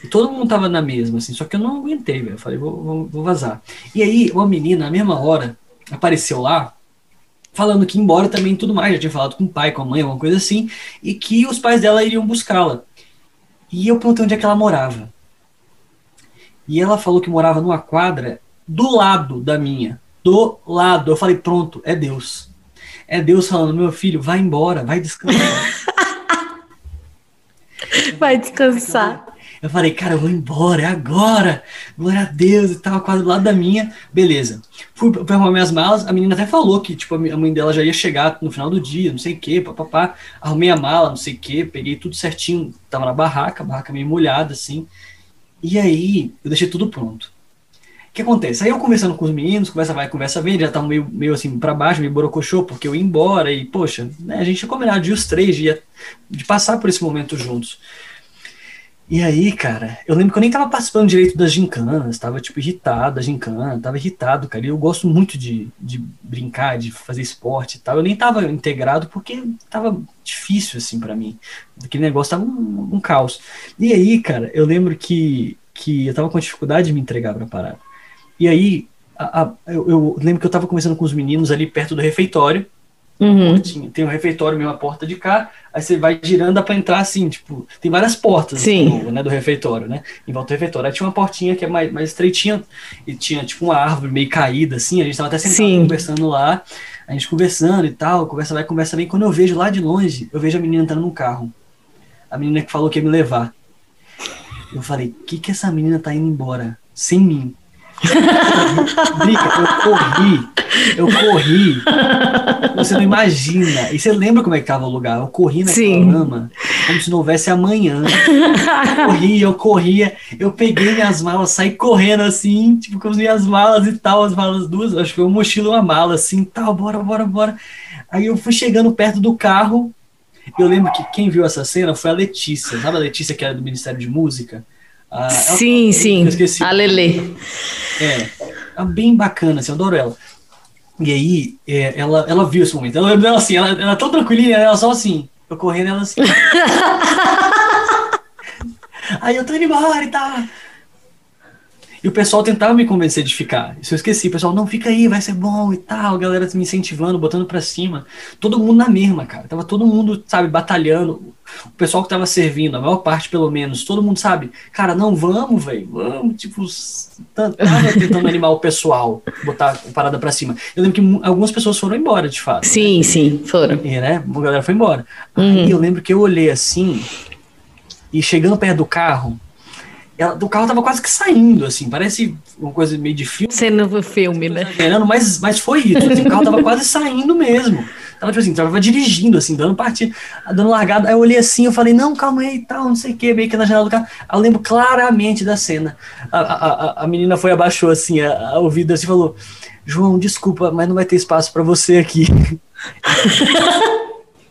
E todo mundo tava na mesma, assim, só que eu não aguentei, velho, eu falei, vou, vou, vou vazar. E aí, uma menina, na mesma hora, apareceu lá, falando que embora também tudo mais, já tinha falado com o pai, com a mãe, alguma coisa assim, e que os pais dela iriam buscá-la. E eu perguntei onde é que ela morava. E ela falou que morava numa quadra do lado da minha. Do lado. Eu falei, pronto, é Deus. É Deus falando, meu filho, vai embora, vai descansar. vai descansar. Eu falei, cara, eu vou embora, é agora. Glória a Deus e tal, quase do lado da minha. Beleza. Fui arrumar minhas malas. A menina até falou que, tipo, a mãe dela já ia chegar no final do dia, não sei o quê, papapá. Arrumei a mala, não sei o quê, peguei tudo certinho. Tava na barraca, a barraca meio molhada, assim. E aí, eu deixei tudo pronto. O que acontece? Aí eu conversando com os meninos, conversa vai, conversa vem, já estavam meio, meio assim para baixo, meio borocochô, porque eu ia embora e, poxa, né, a gente tinha combinado de os três, de, de passar por esse momento juntos. E aí, cara, eu lembro que eu nem tava participando direito das gincanas, tava, tipo, irritado da gincana, tava irritado, cara, e eu gosto muito de, de brincar, de fazer esporte e tal, eu nem tava integrado porque tava difícil, assim, para mim, aquele negócio tava um, um, caos. E aí, cara, eu lembro que, que eu tava com dificuldade de me entregar pra parada. E aí, a, a, eu, eu lembro que eu tava conversando com os meninos ali perto do refeitório, Uhum. Tem um refeitório mesmo, a porta de cá, aí você vai girando, dá pra entrar assim, tipo, tem várias portas Sim. Do, né, do refeitório, né? Em volta do refeitório. Aí tinha uma portinha que é mais, mais estreitinha e tinha tipo uma árvore meio caída, assim, a gente tava até sentado conversando lá, a gente conversando e tal, conversa vai, conversa bem. Quando eu vejo lá de longe, eu vejo a menina entrando no carro. A menina que falou que ia me levar. Eu falei, que que essa menina tá indo embora? Sem mim. Drica, eu corri, eu corri. Você não imagina. E você lembra como é que tava o lugar? Eu corri naquela Sim. lama, como se não houvesse amanhã. Eu corria, eu corria, eu peguei minhas malas, saí correndo assim, tipo, com as minhas malas e tal, as malas duas, acho que foi um mochila uma mala, assim, tal, bora, bora, bora. Aí eu fui chegando perto do carro, Eu lembro que quem viu essa cena foi a Letícia, sabe a Letícia que era do Ministério de Música? Ah, sim, ela, sim, esqueci. a Lele. É, é bem bacana, assim, eu adoro ela. E aí, é, ela, ela viu esse momento. Eu lembro dela assim, ela, ela tão tranquilinha, ela só assim, eu correndo, ela assim. aí eu tô indo embora e tal. E o pessoal tentava me convencer de ficar. Isso eu esqueci. O pessoal, não, fica aí, vai ser bom e tal. A galera me incentivando, botando pra cima. Todo mundo na mesma, cara. Tava todo mundo, sabe, batalhando. O pessoal que tava servindo, a maior parte pelo menos, todo mundo sabe, cara, não, vamos, velho, vamos. Tipo, tava tentando animar o pessoal, botar a parada pra cima. Eu lembro que algumas pessoas foram embora, de fato. Sim, né? sim, foram. E, né? A galera foi embora. Uhum. Aí eu lembro que eu olhei assim, e chegando perto do carro, ela, do carro tava quase que saindo, assim, parece uma coisa meio de filme. Cena do filme, né? Mas, mas foi isso, assim, o carro tava quase saindo mesmo. Tava, tipo assim, tava dirigindo, assim, dando partida, dando largada. Aí eu olhei assim, eu falei, não, calma aí e tal, não sei o que, meio que na janela do carro. Aí eu lembro claramente da cena. A, a, a, a menina foi, abaixou, assim, a, a ouvida, assim, falou, João, desculpa, mas não vai ter espaço para você aqui.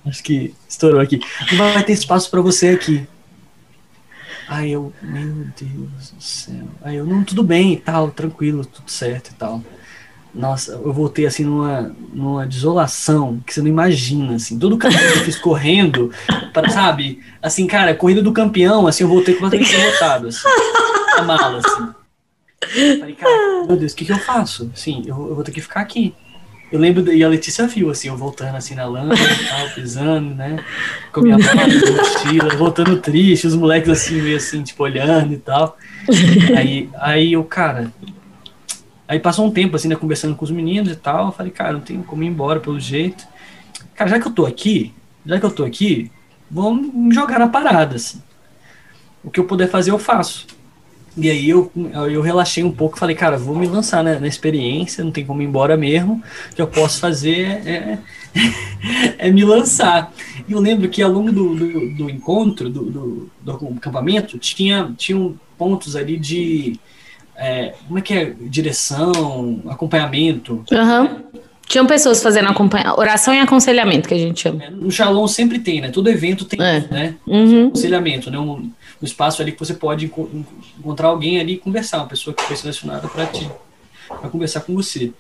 Acho que estourou aqui. Não vai ter espaço para você aqui. Aí eu, meu Deus do céu. Aí eu, não, tudo bem e tal, tranquilo, tudo certo e tal. Nossa, eu voltei assim numa, numa desolação que você não imagina, assim. Todo o caminho que eu fiz correndo, para, sabe? Assim, cara, corrida do campeão, assim, eu voltei completamente derrotado, assim. A mala, assim. Falei, cara, meu Deus, o que, que eu faço? Sim, eu, eu vou ter que ficar aqui. Eu lembro, e a Letícia viu, assim, eu voltando assim na lama e tal, pisando, né? Com a minha mala, mochila, voltando triste, os moleques assim, meio assim, tipo, olhando e tal. Aí, aí eu, cara. Aí passou um tempo, assim, né, conversando com os meninos e tal. Eu falei, cara, não tenho como ir embora pelo jeito. Cara, já que eu tô aqui, já que eu tô aqui, vamos me jogar na parada, assim. O que eu puder fazer, eu faço. E aí eu, eu relaxei um pouco, falei, cara, vou me lançar né, na experiência, não tem como ir embora mesmo. O que eu posso fazer é, é, me lançar. E eu lembro que ao longo do, do, do encontro, do, do, do, acampamento, tinha, tinham pontos ali de. É, como é que é? Direção, acompanhamento. Uhum. Tinham pessoas fazendo acompanha oração e aconselhamento, que a gente chama. No Shalom sempre tem, né? Todo evento tem, é. né? Uhum. Aconselhamento, né? Um, um espaço ali que você pode enco encontrar alguém ali e conversar, uma pessoa que foi selecionada para ti, para conversar com você.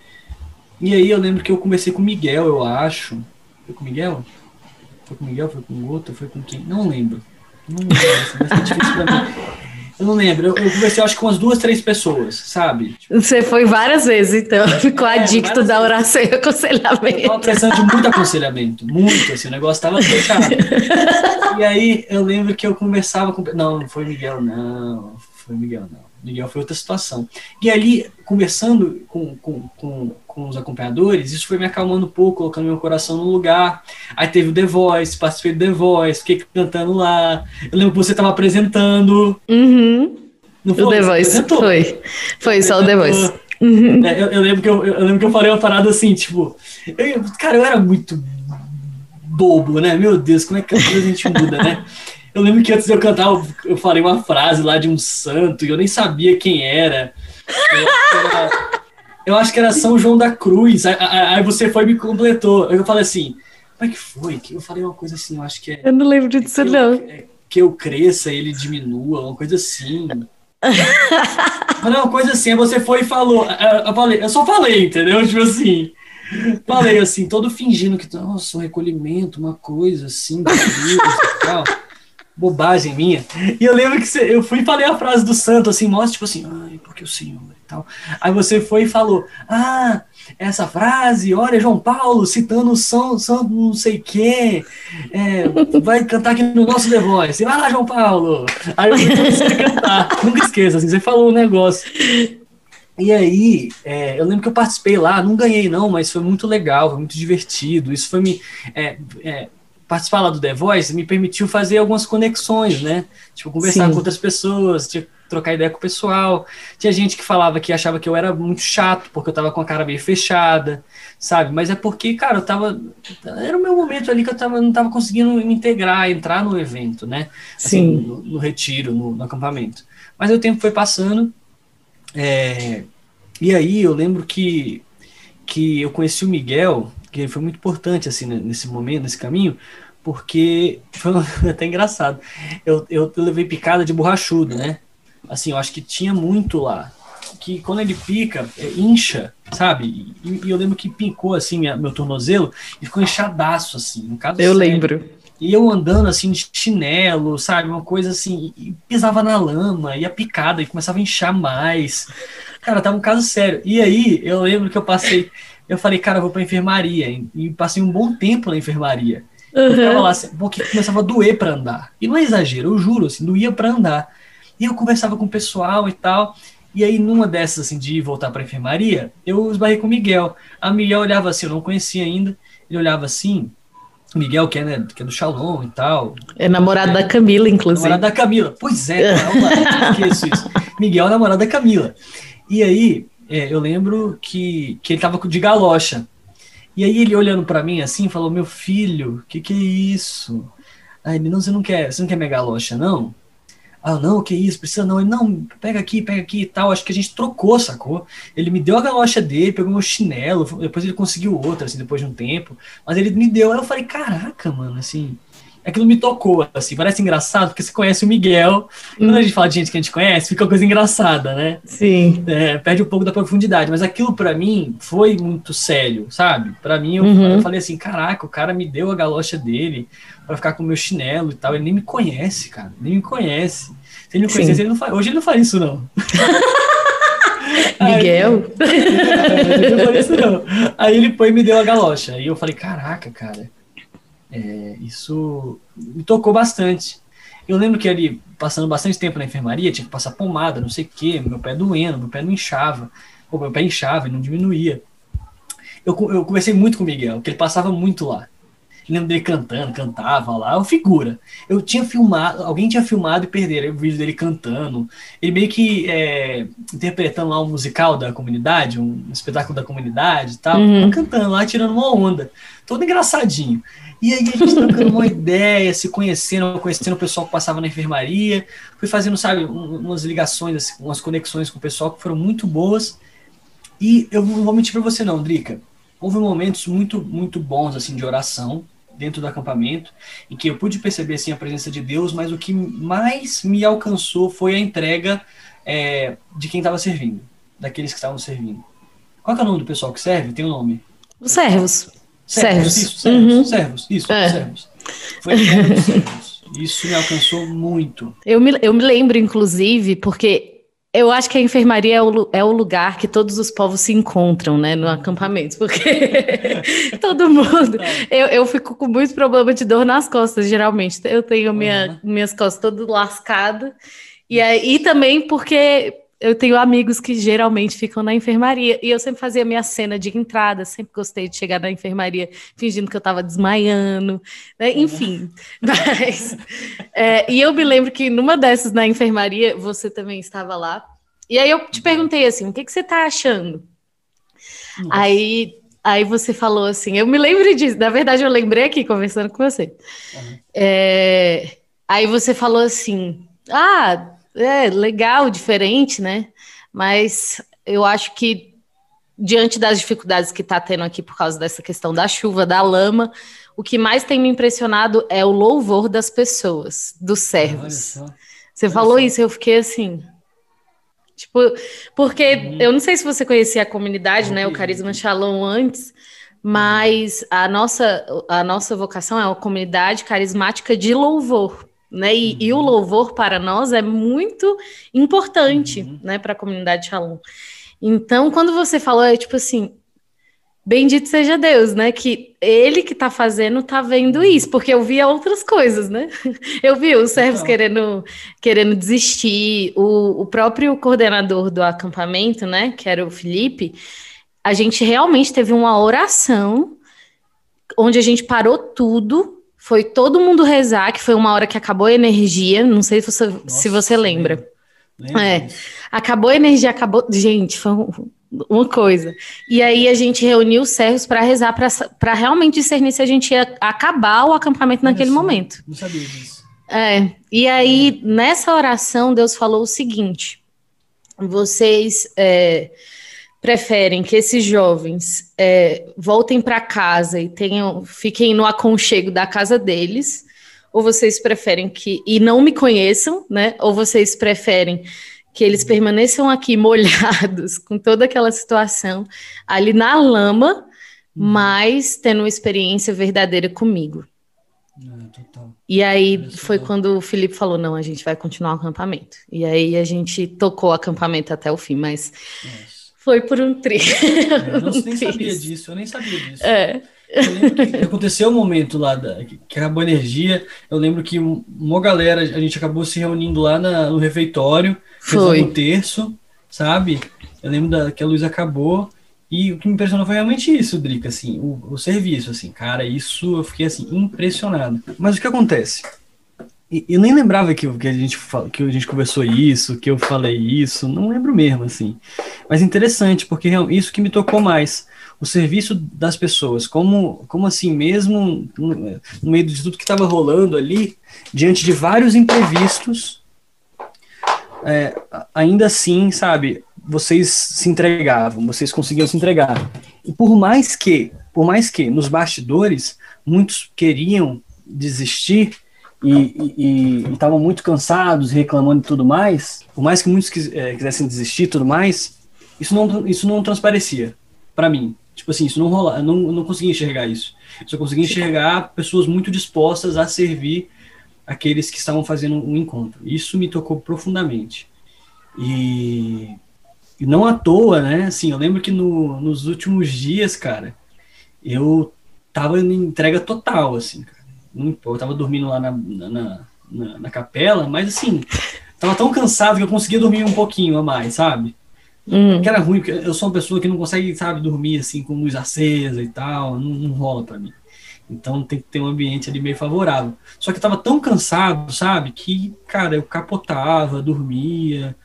E aí eu lembro que eu conversei com o Miguel, eu acho. Foi com o Miguel? Foi com o Miguel? Foi com o outro? Foi com quem? Não lembro. Não lembro, vai ser difícil pra mim. Eu não lembro. Eu, eu conversei, acho que com umas duas, três pessoas, sabe? Tipo, Você foi várias vezes, então. Ficou é, adicto da oração e aconselhamento. Eu tava precisando de muito aconselhamento. Muito, assim. O negócio tava fechado. e aí, eu lembro que eu conversava com... Não, não foi Miguel, não. Foi Miguel, não. Miguel foi outra situação. E ali, conversando com, com, com, com os acompanhadores, isso foi me acalmando um pouco, colocando meu coração no lugar. Aí teve o The Voice, participei do The Voice, fiquei cantando lá. Eu lembro que você estava apresentando. Uhum. Não foi? O The Voice, foi. Foi só o The Voice. Uhum. É, eu, eu, lembro que eu, eu, lembro que eu falei uma parada assim, tipo, eu, cara, eu era muito bobo, né? Meu Deus, como é que a gente muda, né? Eu lembro que antes de eu cantar, eu, eu falei uma frase lá de um santo e eu nem sabia quem era. Eu, era, eu acho que era São João da Cruz. Aí, você foi e me completou. Eu falei assim, como é que foi? Que eu falei uma coisa assim, eu acho que é. Eu não lembro disso, é não. Eu, é, que eu cresça, ele diminua, uma coisa assim. Mas uma coisa assim, aí você foi e falou. Eu, falei, eu só falei, entendeu? Tipo assim. Falei assim, todo fingindo que, nossa, um recolhimento, uma coisa assim, Deus e tal bobagem minha. E eu lembro que você, eu fui e falei a frase do santo, assim, mostra, tipo assim, ai, porque o Senhor e tal. Aí você foi e falou, ah, essa frase, olha, João Paulo citando São, São não sei quê, é, vai cantar aqui no nosso The Voice. Vai lá, João Paulo! Aí eu comecei a cantar, nunca esqueça, assim, você falou um negócio. E aí, é, eu lembro que eu participei lá, não ganhei não, mas foi muito legal, foi muito divertido. Isso foi me. É, é, participar lá do The Voice me permitiu fazer algumas conexões, né? Tipo, conversar Sim. com outras pessoas, tipo, trocar ideia com o pessoal. Tinha gente que falava que achava que eu era muito chato, porque eu tava com a cara meio fechada, sabe? Mas é porque, cara, eu tava. Era o meu momento ali que eu tava, não tava conseguindo me integrar, entrar no evento, né? Assim, Sim. No, no retiro, no, no, acampamento. Mas o tempo foi passando. É, e aí eu lembro que, que eu conheci o Miguel que foi muito importante assim nesse momento, nesse caminho, porque foi até engraçado. Eu, eu, eu levei picada de borrachudo, né? Assim, eu acho que tinha muito lá. Que quando ele pica, é, incha, sabe? E, e, eu lembro que pincou assim minha, meu tornozelo e ficou inchadaço, assim. Um eu sério. lembro. E eu andando assim de chinelo, sabe? Uma coisa assim, e pisava na lama, ia picada e começava a inchar mais. Cara, tava um caso sério. E aí eu lembro que eu passei, eu falei, cara, eu vou pra enfermaria. E passei um bom tempo na enfermaria. Uhum. Eu ficava lá, assim, porque começava a doer para andar. E não é exagero, eu juro, assim, doía para andar. E eu conversava com o pessoal e tal. E aí, numa dessas, assim, de voltar para enfermaria, eu esbarrei com o Miguel. A Miguel olhava assim, eu não conhecia ainda. Ele olhava assim, Miguel, que é, né, que é do Shalom e tal. É namorado é, da Camila, inclusive. Namorado da Camila. Pois é, calma, que isso, isso. Miguel é namorado da Camila. E aí, é, eu lembro que, que ele tava de galocha. E aí ele olhando para mim assim, falou, meu filho, que que é isso? Aí ele, não, você não quer, você não quer minha galocha, não? Ah, não, que isso, precisa não. Ele, não, pega aqui, pega aqui e tal. Acho que a gente trocou, sacou? Ele me deu a galocha dele, pegou meu chinelo, depois ele conseguiu outra, assim, depois de um tempo. Mas ele me deu, aí eu falei, caraca, mano, assim, aquilo me tocou, assim, parece engraçado, porque você conhece o Miguel, e quando a gente fala de gente que a gente conhece, fica uma coisa engraçada, né? Sim. É, perde um pouco da profundidade, mas aquilo para mim foi muito sério, sabe? Para mim, eu, uhum. eu, falei assim, caraca, o cara me deu a galocha dele para ficar com o meu chinelo e tal, ele nem me conhece, cara, nem me conhece. Se ele me conhecesse, ele não faz, hoje ele não faz isso, não. Miguel? Aí, Aí ele foi e me deu a galocha. E eu falei, caraca, cara é, isso me tocou bastante. Eu lembro que ali, passando bastante tempo na enfermaria, tinha que passar pomada, não sei o quê, meu pé doendo, meu pé não inchava, ou meu pé inchava e não diminuía. Eu, eu conversei muito com o Miguel, que ele passava muito lá. Lembro dele cantando, cantava lá, uma figura. Eu tinha filmado, alguém tinha filmado e perderam o vídeo dele cantando. Ele meio que é, interpretando lá um musical da comunidade, um espetáculo da comunidade e tal, uhum. cantando lá, tirando uma onda. Todo engraçadinho. E aí a gente trocando uma ideia, se conhecendo, conhecendo o pessoal que passava na enfermaria, fui fazendo, sabe, umas ligações, assim, umas conexões com o pessoal que foram muito boas. E eu não vou mentir para você não, Drica. Houve momentos muito, muito bons, assim, de oração dentro do acampamento, em que eu pude perceber, assim, a presença de Deus, mas o que mais me alcançou foi a entrega é, de quem estava servindo, daqueles que estavam servindo. Qual é o nome do pessoal que serve? Tem o um nome. Os servos. Servos. Isso, servos, uhum. servos, isso, é. servos. Foi servos. Isso me alcançou muito. Eu me, eu me lembro, inclusive, porque eu acho que a enfermaria é o, é o lugar que todos os povos se encontram, né, no acampamento, porque todo mundo. Eu, eu fico com muito problema de dor nas costas, geralmente. Eu tenho minha, uhum. minhas costas todas lascadas. E, aí, e também porque eu tenho amigos que geralmente ficam na enfermaria e eu sempre fazia minha cena de entrada, sempre gostei de chegar na enfermaria fingindo que eu estava desmaiando, né? Uhum. enfim. Mas, é, e eu me lembro que numa dessas na enfermaria você também estava lá e aí eu te perguntei assim, o que, que você está achando? Nossa. Aí, aí você falou assim, eu me lembro disso, na verdade eu lembrei aqui conversando com você. Uhum. É, aí você falou assim, ah é legal, diferente, né? Mas eu acho que diante das dificuldades que está tendo aqui por causa dessa questão da chuva, da lama, o que mais tem me impressionado é o louvor das pessoas, dos servos. Você Olha falou só. isso, eu fiquei assim. Tipo, porque uhum. eu não sei se você conhecia a comunidade, né, o Carisma Shalom antes, mas a nossa, a nossa vocação é uma comunidade carismática de louvor né? E, uhum. e, o uhum. louvor para nós é muito importante, uhum. né, para a comunidade Shalom. Então, quando você falou, é tipo assim, bendito seja Deus, né? Que ele que está fazendo está vendo uhum. isso, porque eu via outras coisas, né? Eu vi os servos querendo, querendo desistir, o, o próprio coordenador do acampamento, né? Que era o Felipe, a gente realmente teve uma oração onde a gente parou tudo foi todo mundo rezar, que foi uma hora que acabou a energia. Não sei se você, Nossa, se você lembra. lembra. É, acabou a energia, acabou. Gente, foi uma coisa. E aí a gente reuniu os servos para rezar, para realmente discernir se a gente ia acabar o acampamento naquele momento. Não sabia disso. É, e aí, nessa oração, Deus falou o seguinte: vocês. É, preferem que esses jovens é, voltem para casa e tenham, fiquem no aconchego da casa deles, ou vocês preferem que e não me conheçam, né? Ou vocês preferem que eles permaneçam aqui molhados com toda aquela situação ali na lama, uhum. mas tendo uma experiência verdadeira comigo. É, e aí foi quando o Felipe falou: não, a gente vai continuar o acampamento. E aí a gente tocou o acampamento até o fim, mas Nossa. Foi por um tri. É, eu não, nem sabia disso, eu nem sabia disso. É. Eu lembro que aconteceu um momento lá da, que acabou a energia. Eu lembro que uma galera, a gente acabou se reunindo lá na, no refeitório, foi um terço, sabe? Eu lembro da, que a luz acabou. E o que me impressionou foi realmente isso, Drica, assim, o, o serviço, assim, cara, isso eu fiquei, assim, impressionado. Mas o que acontece? Eu nem lembrava que, que, a gente, que a gente conversou isso, que eu falei isso, não lembro mesmo, assim. Mas interessante, porque isso que me tocou mais o serviço das pessoas, como, como assim, mesmo no, meio de tudo que estava rolando ali, diante de vários imprevistos, é, ainda assim, sabe, vocês se entregavam, vocês conseguiam se entregar. E por mais que, por mais que nos bastidores muitos queriam desistir e estavam muito cansados, reclamando e tudo mais, por mais que muitos quis, é, quisessem desistir e tudo mais, isso não, isso não transparecia para mim. Tipo assim, isso não rola, eu não, eu não conseguia enxergar isso. Eu só conseguia enxergar pessoas muito dispostas a servir aqueles que estavam fazendo um encontro. Isso me tocou profundamente. E, e não à toa, né? Assim, eu lembro que no, nos últimos dias, cara, eu tava em entrega total, assim, cara. Eu tava dormindo lá na, na, na, na capela, mas assim, tava tão cansado que eu conseguia dormir um pouquinho a mais, sabe? Hum. Que era ruim, porque eu sou uma pessoa que não consegue, sabe, dormir assim com luz acesa e tal, não, não rola para mim. Então tem que ter um ambiente ali meio favorável. Só que eu tava tão cansado, sabe, que, cara, eu capotava, dormia,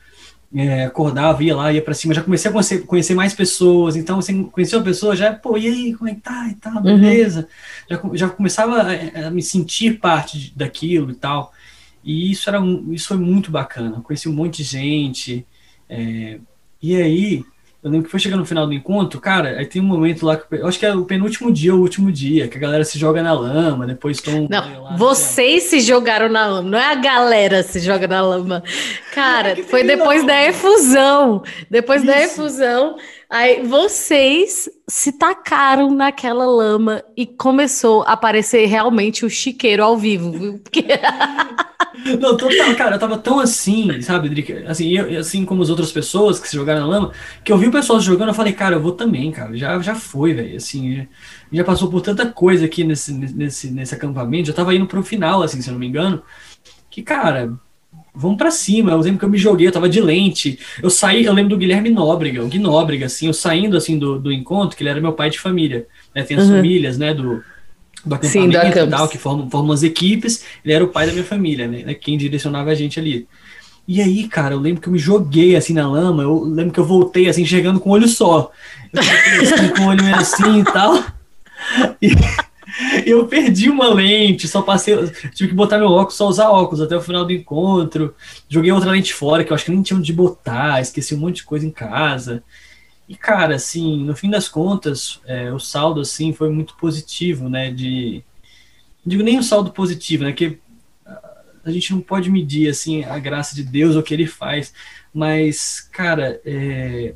é, acordava, ia lá, ia para cima, já comecei a conhecer, conhecer, mais pessoas, então você conheceu a pessoa, já, pô, e aí, como é que tá, e tal, uhum. beleza, uhum. já, já começava a, a, me sentir parte daquilo e tal, e isso era, isso foi muito bacana, conheci um monte de gente, é, e aí, eu lembro que foi chegando no final do encontro, cara, aí tem um momento lá que eu acho que é o penúltimo dia ou o último dia, que a galera se joga na lama, depois estão. Não, lá, vocês se jogaram na lama, não é a galera se joga na lama. Cara, é foi depois da efusão. Depois Isso. da efusão, aí vocês se tacaram naquela lama e começou a aparecer realmente o chiqueiro ao vivo, viu? Porque. Não, total, cara, eu tava tão assim, sabe, Drica? Assim, eu, assim como as outras pessoas que se jogaram na lama, que eu vi o pessoal jogando, eu falei, cara, eu vou também, cara. Já, já foi, velho. Assim, já, já, passou por tanta coisa aqui nesse, nesse, nesse acampamento, já tava indo pro final, assim, se eu não me engano. Que, cara, vamos para cima. Eu lembro que eu me joguei, eu tava de lente. Eu saí, eu lembro do Guilherme Nóbrega, o Gui Nóbrega, assim, eu saindo assim do, do encontro, que ele era meu pai de família. Né? Tem as uhum. famílias, né, do, do acampamento Sim, do e tal, que formam, formam as equipes, ele era o pai da minha família, né? Quem direcionava a gente ali. E aí, cara, eu lembro que eu me joguei assim na lama, eu lembro que eu voltei assim, chegando com o olho só. Eu assim, com o olho meio assim e tal. E eu perdi uma lente, só passei, tive que botar meu óculos, só usar óculos até o final do encontro. Joguei outra lente fora, que eu acho que nem tinha onde botar, esqueci um monte de coisa em casa. E, cara, assim, no fim das contas, é, o saldo, assim, foi muito positivo, né, de... Não digo nem o saldo positivo, né, que a gente não pode medir, assim, a graça de Deus, o que Ele faz, mas, cara, é,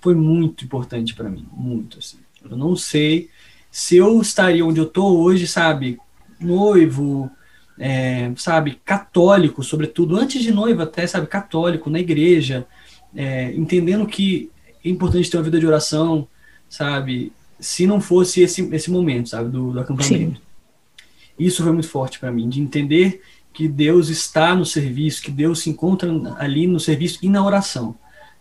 foi muito importante para mim, muito, assim. Eu não sei se eu estaria onde eu tô hoje, sabe, noivo, é, sabe, católico, sobretudo, antes de noivo até, sabe, católico, na igreja, é, entendendo que é importante ter uma vida de oração, sabe? Se não fosse esse, esse momento, sabe, do, do acampamento. Sim. Isso foi muito forte para mim, de entender que Deus está no serviço, que Deus se encontra ali no serviço e na oração.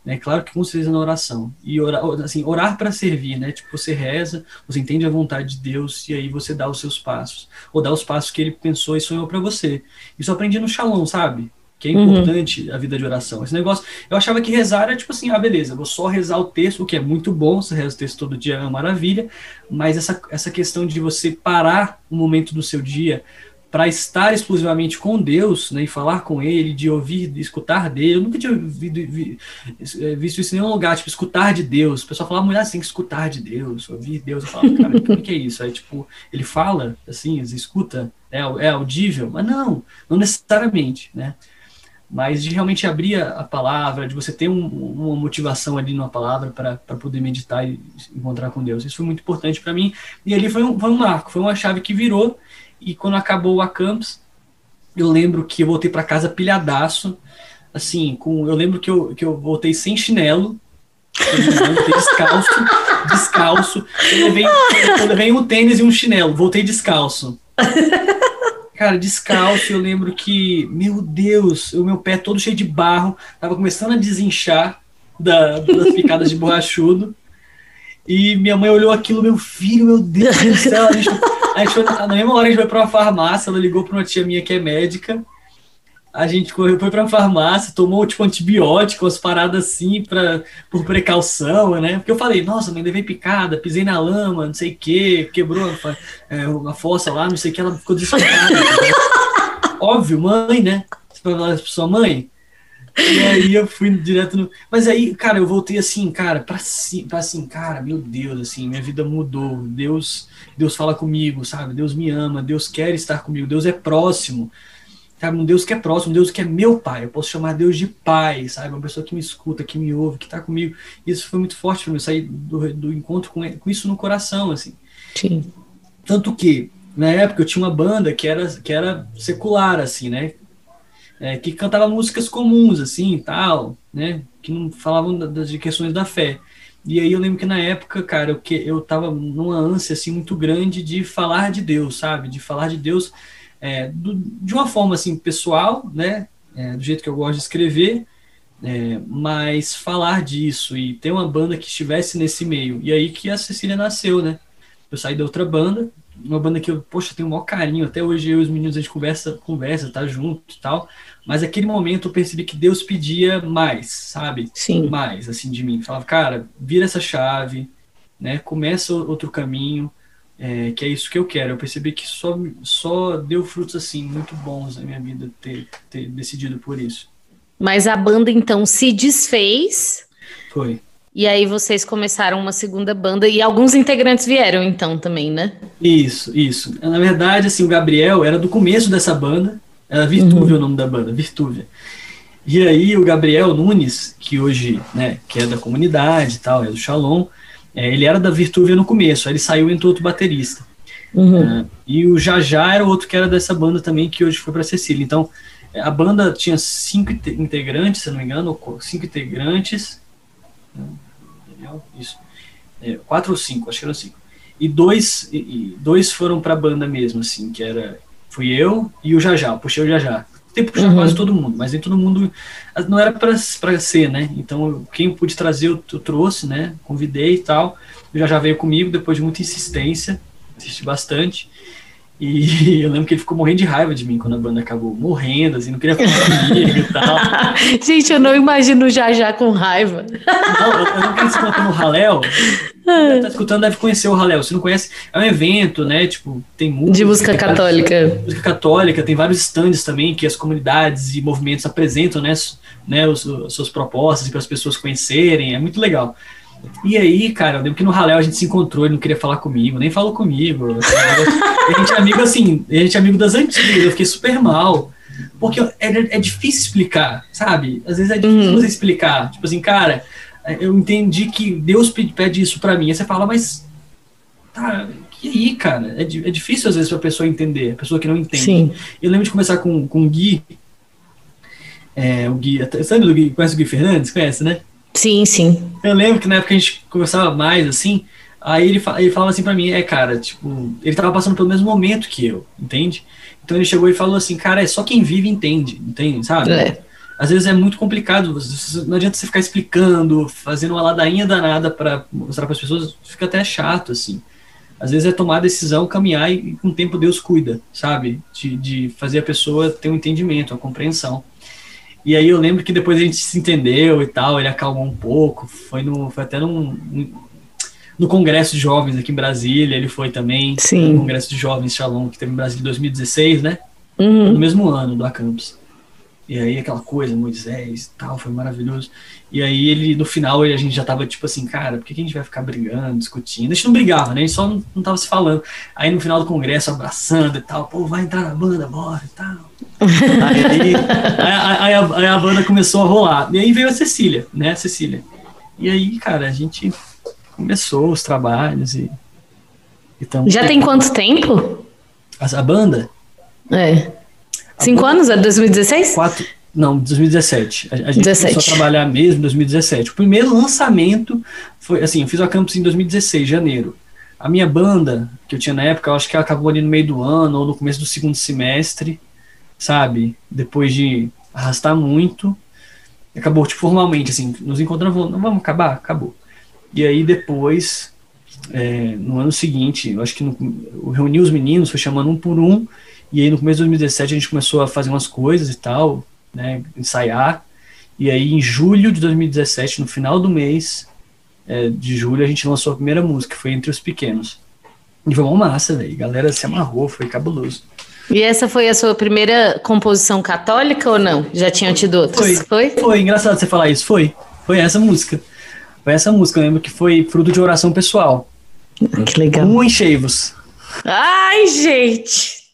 Né? Claro que com certeza na oração. E orar, assim, orar para servir, né? Tipo, você reza, você entende a vontade de Deus e aí você dá os seus passos. Ou dá os passos que ele pensou e sonhou para você. Isso eu aprendi no Shalom, sabe? que é uhum. importante uhum. a vida de oração. Esse negócio, eu achava que rezar era tipo assim, ah, beleza, vou só rezar o texto, o que é muito bom, você reza o texto todo dia é uma maravilha, mas essa, essa questão de você parar um momento do seu dia para estar exclusivamente com Deus, né, e falar com Ele, de ouvir, de escutar dele. Eu nunca tinha ouvido, vi, é, visto isso em nenhum lugar, tipo, escutar de Deus. O pessoal falava, mulher, tem que escutar de Deus, ouvir Deus. Eu falava, cara, o que é isso? Aí, tipo, ele fala, assim, escuta, é, é audível? Mas não, não necessariamente, né? Mas de realmente abrir a, palavra, de você ter um, uma motivação ali numa palavra para poder meditar e encontrar com Deus. Isso foi muito importante para mim. E ali foi um, foi um marco, foi uma chave que virou e quando acabou a campus, eu lembro que eu voltei para casa pilhadaço, assim, com, eu lembro que eu, que eu voltei sem chinelo, voltei descalço, descalço, eu levei, eu levei um tênis e um chinelo, voltei descalço. Cara, descalço, eu lembro que, meu Deus, o meu pé todo cheio de barro, tava começando a desinchar da, das picadas de borrachudo. E minha mãe olhou aquilo, meu filho, meu Deus do céu, a gente a gente foi, na mesma hora a gente foi pra uma farmácia, ela ligou pra uma tia minha que é médica. A gente correu, foi pra farmácia, tomou tipo antibiótico, as paradas assim, pra, por precaução, né? Porque eu falei, nossa, mãe, levei picada, pisei na lama, não sei o quê, quebrou é, a fossa lá, não sei o que, ela ficou desesperada. Óbvio, mãe, né? Você vai falar pra sua mãe? E aí eu fui direto no. Mas aí, cara, eu voltei assim, cara, pra, pra assim, cara, meu Deus, assim, minha vida mudou. Deus, Deus fala comigo, sabe? Deus me ama, Deus quer estar comigo, Deus é próximo. Sabe, um Deus que é próximo, um Deus que é meu pai. Eu posso chamar Deus de pai, sabe? Uma pessoa que me escuta, que me ouve, que está comigo. Isso foi muito forte para mim, sair do, do encontro com, com isso no coração, assim. Sim. Tanto que, na época, eu tinha uma banda que era, que era secular, assim, né? É, que cantava músicas comuns, assim, tal, né, que não falavam das questões da fé. E aí eu lembro que na época, cara, eu, que, eu tava numa ânsia, assim, muito grande de falar de Deus, sabe, de falar de Deus é, do, de uma forma, assim, pessoal, né, é, do jeito que eu gosto de escrever, é, mas falar disso e ter uma banda que estivesse nesse meio. E aí que a Cecília nasceu, né? Eu saí da outra banda, uma banda que eu, poxa, tenho o maior carinho, até hoje eu e os meninos a gente conversa, conversa, tá junto e tal, mas naquele momento eu percebi que Deus pedia mais, sabe? Sim. Mais, assim, de mim. Falava, cara, vira essa chave, né? Começa outro caminho, é, que é isso que eu quero. Eu percebi que só, só deu frutos, assim, muito bons na minha vida ter, ter decidido por isso. Mas a banda, então, se desfez... Foi. E aí vocês começaram uma segunda banda e alguns integrantes vieram então também, né? Isso, isso. Na verdade, assim, o Gabriel era do começo dessa banda, era Virtúvia uhum. o nome da banda, Virtúvia. E aí o Gabriel Nunes, que hoje, né, que é da comunidade e tal, é do Shalom, é, ele era da Virtúvia no começo, aí ele saiu e entrou outro baterista. Uhum. Uh, e o Jajá era outro que era dessa banda também, que hoje foi para Cecília. Então, a banda tinha cinco integrantes, se não me engano, cinco integrantes, isso. É, quatro ou cinco, acho que eram cinco. E dois, e, dois foram pra banda mesmo, assim, que era. Fui eu e o Jajá, puxei o Jajá. Tem puxar uhum. quase todo mundo, mas nem todo mundo. Não era pra, pra ser, né? Então, quem pude trazer, eu, eu trouxe, né? Convidei e tal. O Jajá veio comigo depois de muita insistência, insisti bastante. E eu lembro que ele ficou morrendo de raiva de mim quando a banda acabou, morrendo, assim, não queria falar comigo e tal. Gente, eu não imagino já já com raiva. Não, eu não quero se contar no Raléu. Quem tá escutando deve conhecer o Raléu. Se não conhece, é um evento, né? Tipo, tem música. De música católica. Música católica, tem vários stands também que as comunidades e movimentos apresentam, né? né os, as suas propostas para as pessoas conhecerem. É muito legal. E aí, cara, eu lembro que no Raléu a gente se encontrou, ele não queria falar comigo, nem falou comigo. a gente é amigo assim, a gente é amigo das antigas, eu fiquei super mal. Porque é, é difícil explicar, sabe? Às vezes é difícil uhum. você explicar. Tipo assim, cara, eu entendi que Deus pede isso para mim. Aí você fala, mas. Tá, e aí, cara? É, é difícil às vezes pra pessoa entender, a pessoa que não entende. Sim. Eu lembro de conversar com, com o Gui. É, o Gui, sabe o Gui? Conhece o Gui Fernandes? Conhece, né? Sim, sim. Eu lembro que na época a gente conversava mais, assim, aí ele, ele falava assim para mim, é, cara, tipo, ele tava passando pelo mesmo momento que eu, entende? Então ele chegou e falou assim, cara, é só quem vive entende, entende, sabe? É. Às vezes é muito complicado, não adianta você ficar explicando, fazendo uma ladainha danada para mostrar para as pessoas, fica até chato, assim. Às vezes é tomar a decisão, caminhar e com o tempo Deus cuida, sabe? De, de fazer a pessoa ter um entendimento, uma compreensão. E aí eu lembro que depois a gente se entendeu e tal, ele acalmou um pouco, foi, no, foi até num, no Congresso de Jovens aqui em Brasília, ele foi também. Sim. No Congresso de Jovens Shalom, que teve em Brasília em 2016, né? Uhum. No mesmo ano do Acampus. E aí aquela coisa, Moisés e tal, foi maravilhoso. E aí ele, no final, ele, a gente já tava tipo assim, cara, por que, que a gente vai ficar brigando, discutindo? A gente não brigava, né? A gente só não, não tava se falando. Aí no final do congresso, abraçando e tal, pô, vai entrar na banda, bora e tal. aí, aí, aí, a, aí a banda começou a rolar. E aí veio a Cecília, né? A Cecília. E aí, cara, a gente começou os trabalhos e. e tamo- Já tem quanto tempo? a, a banda? É. Cinco anos? É 2016? Quatro. Não, 2017. A, a gente 17. começou a trabalhar mesmo em 2017. O primeiro lançamento foi assim, eu fiz o Campus em 2016, janeiro. A minha banda, que eu tinha na época, eu acho que ela acabou ali no meio do ano ou no começo do segundo semestre, sabe? Depois de arrastar muito. Acabou, tipo, formalmente, assim, nos encontramos, não vamos acabar? Acabou. E aí depois, é, no ano seguinte, eu acho que no, eu reuni os meninos, foi chamando um por um, e aí no começo de 2017 a gente começou a fazer umas coisas e tal, né, ensaiar. E aí em julho de 2017, no final do mês é, de julho, a gente lançou a primeira música, foi Entre os Pequenos. E foi uma massa, velho. A galera se amarrou, foi cabuloso. E essa foi a sua primeira composição católica ou não? Já tinham tido outras? Foi? Foi engraçado você falar isso, foi. Foi essa música. Foi essa música, eu lembro que foi fruto de oração pessoal. Que legal. Um enchei-vos. Ai, gente!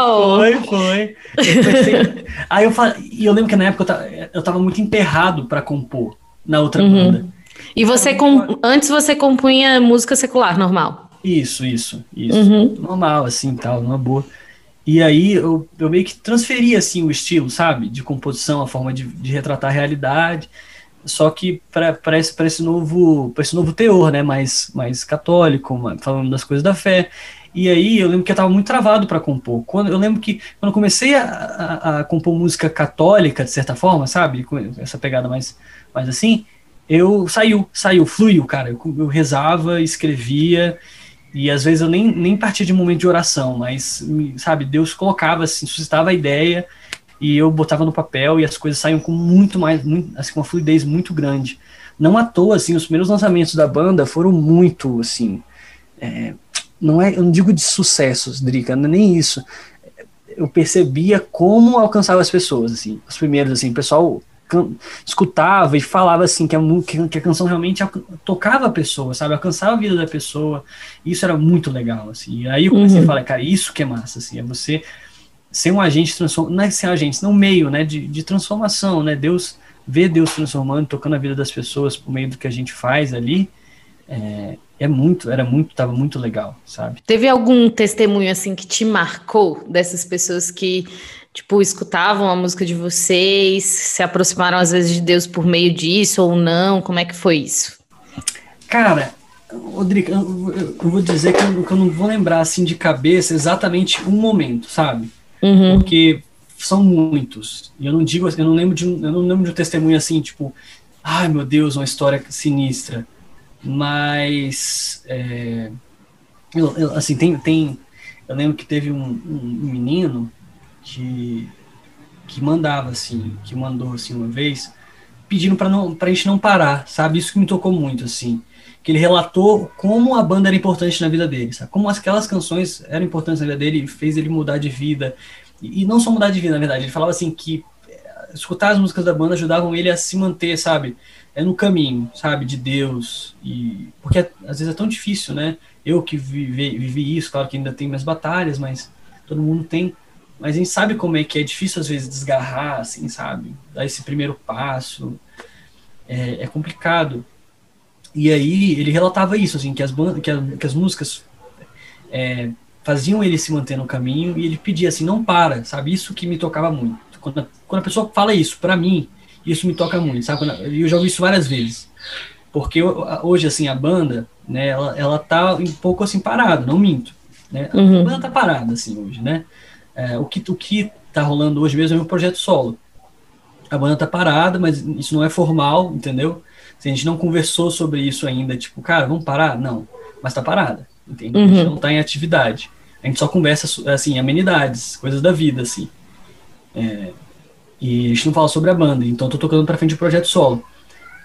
Oh. Foi, foi. Eu pensei- Aí eu falei, e eu lembro que na época eu tava, eu tava muito emperrado pra compor na outra Uhum. banda. E você com... antes você compunha música secular normal? Isso, isso, isso. Uhum. Normal, assim, tal, numa boa. E aí eu, eu meio que transferi, assim, o estilo, sabe? De composição, a forma de, de retratar a realidade. Só que para esse, pra esse, novo, pra esse novo teor, né? Mais, mais católico, falando das coisas da fé. E aí eu lembro que eu tava muito travado para compor. Quando, eu lembro que quando comecei a, a, a compor música católica, de certa forma, sabe? Com essa pegada mais, mais assim, eu saiu, saiu, fluiu, cara. Eu, eu rezava, escrevia, e às vezes eu nem, nem partia de um momento de oração, mas, sabe, Deus colocava, assim, suscitava a ideia, e eu botava no papel, e as coisas saíam com muito mais, muito, assim, com uma fluidez muito grande. Não à toa, assim, os primeiros lançamentos da banda foram muito, assim, é, não é, eu não digo de sucessos, Drica, não é nem isso. Eu percebia como alcançava as pessoas, assim, os primeiros, assim, o pessoal escutava e falava assim que a, que a canção realmente tocava a pessoa, sabe, alcançava a vida da pessoa. Isso era muito legal, assim. E aí eu comecei Uhum. a falar, cara, isso que é massa, assim, é você ser um agente transform... não é ser um agente, não um meio, né, de, de transformação, né? Deus ver Deus transformando, tocando a vida das pessoas por meio do que a gente faz ali. É, é muito, era muito, tava muito legal, sabe? Teve algum testemunho assim que te marcou dessas pessoas que tipo escutavam a música de vocês, se aproximaram às vezes de Deus por meio disso ou não? Como é que foi isso? Cara, Rodrigo, eu, vou dizer que eu, que eu não vou lembrar assim de cabeça exatamente um momento, sabe? Uhum. Porque são muitos. E eu não digo, eu não lembro de um, eu não lembro de um testemunho assim, tipo, ai meu Deus, uma história sinistra. Mas é, eu- eu, assim, tem, tem. Eu lembro que teve um, um menino que, que mandava, assim, que mandou assim uma vez, pedindo para não pra gente não parar, sabe? Isso que me tocou muito, assim. Que ele relatou como a banda era importante na vida dele, sabe? Como aquelas canções eram importantes na vida dele fez ele mudar de vida. E, e não só mudar de vida, na verdade. Ele falava assim que eh, escutar as músicas da banda ajudavam ele a se manter, sabe? É no caminho, sabe? De Deus. e Porque às vezes é tão difícil, né? Eu que vivi, vivi isso, claro que ainda tem minhas batalhas, mas todo mundo tem. Mas a gente sabe como é que é difícil às vezes desgarrar, assim, sabe? Dar esse primeiro passo. É, é complicado. E aí ele relatava isso, assim, que as, que, a- que as músicas é, faziam ele se manter no caminho e ele pedia assim, não para, sabe? Isso que me tocava muito. Quando a, quando a pessoa fala isso, pra mim, isso me toca muito, sabe? A- E eu já ouvi isso várias vezes. Porque a- hoje, assim, a banda, né, ela, ela tá um pouco assim parada, não minto. Né? A Uhum. banda tá parada, assim, hoje, né? É, o, que, o que tá rolando hoje mesmo é um projeto solo. A banda tá parada, mas isso não é formal, entendeu? Se a gente não conversou sobre isso ainda, tipo, cara, vamos parar? Não, mas tá parada, entende? A gente Uhum. não tá em atividade. A gente só conversa, assim, amenidades, coisas da vida, assim. É, e a gente não fala sobre a banda, então eu tô tocando pra frente o projeto solo.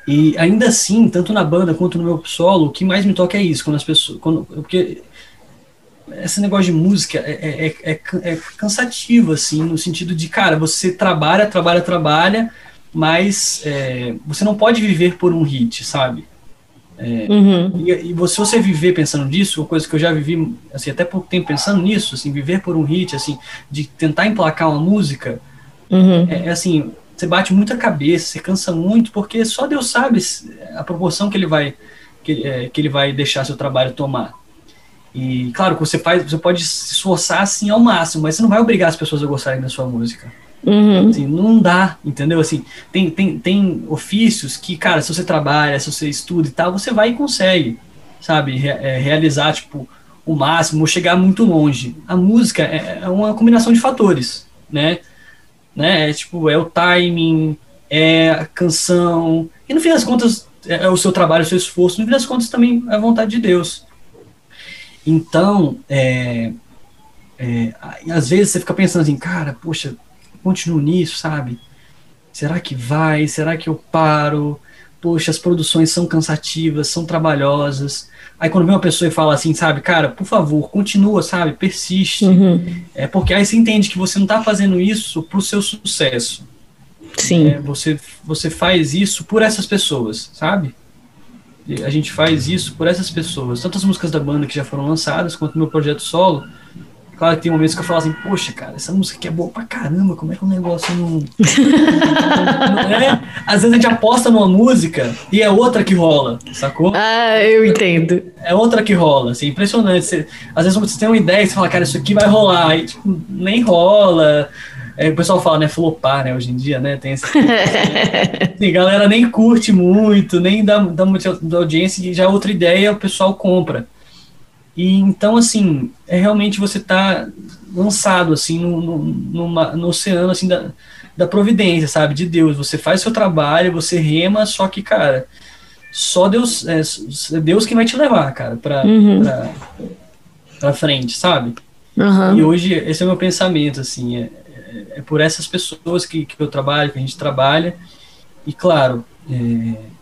E ainda assim, tanto na banda quanto no meu solo, o que mais me toca é isso, quando as pessoas. Quando, porque esse negócio de música é, é, é, é, cansativo, assim, no sentido de, cara, você trabalha, trabalha, trabalha, mas é, você não pode viver por um hit, sabe? É, uhum. E, e você, você viver pensando nisso, uma coisa que eu já vivi, assim, até pouco tempo pensando nisso, assim, viver por um hit, assim, de tentar emplacar uma música, uhum. é, é assim, você bate muita cabeça, você cansa muito, porque só Deus sabe a proporção que ele vai que, é, que ele vai deixar seu trabalho tomar. E claro você faz, você pode se esforçar assim ao máximo, mas você não vai obrigar as pessoas a gostarem da sua música. Uhum. Assim, não dá, entendeu? Assim, tem, tem, tem ofícios que, cara, se você trabalha, se você estuda e tal, você vai e consegue, sabe, Re é, realizar, tipo, o máximo, ou chegar muito longe. A música é, é uma combinação de fatores, né? Né? É tipo, é o timing, é a canção, e no fim das contas é, é o seu trabalho, o seu esforço, no fim das contas também é a vontade de Deus. Então, é, é, às vezes você fica pensando assim, cara, poxa, continuo nisso, sabe? Será que vai? Será que eu paro? Poxa, as produções são cansativas, são trabalhosas. Aí quando vem uma pessoa e fala assim, sabe, cara, por favor, continua, sabe, persiste. Uhum. É porque aí você entende que você não está fazendo isso para o seu sucesso. Sim. É, você, você faz isso por essas pessoas, sabe? A gente faz isso por essas pessoas. Tanto as músicas da banda que já foram lançadas, quanto o meu projeto solo. Claro que tem momentos que eu falo assim, poxa, cara, essa música aqui é boa pra caramba, como é que o negócio não. não é? Às vezes a gente aposta numa música e é outra que rola, sacou? Ah, eu entendo. É outra que rola, assim, impressionante. Você, às vezes você tem uma ideia e você fala, cara, isso aqui vai rolar, aí tipo, nem rola. É, o pessoal fala, né, flopar, né, hoje em dia, né, tem esse... assim, galera nem curte muito, nem dá, dá muita audiência e já outra ideia o pessoal compra. E então, assim, é realmente você tá lançado, assim, no, no, numa, no oceano, assim, da, da providência, sabe, de Deus. Você faz seu trabalho, você rema, só que, cara, só Deus, é, é Deus que vai te levar, cara, pra, uhum. pra, pra frente, sabe? Uhum. E hoje, esse é o meu pensamento, assim, é, é, é por essas pessoas que, que eu trabalho, que a gente trabalha, e claro, é,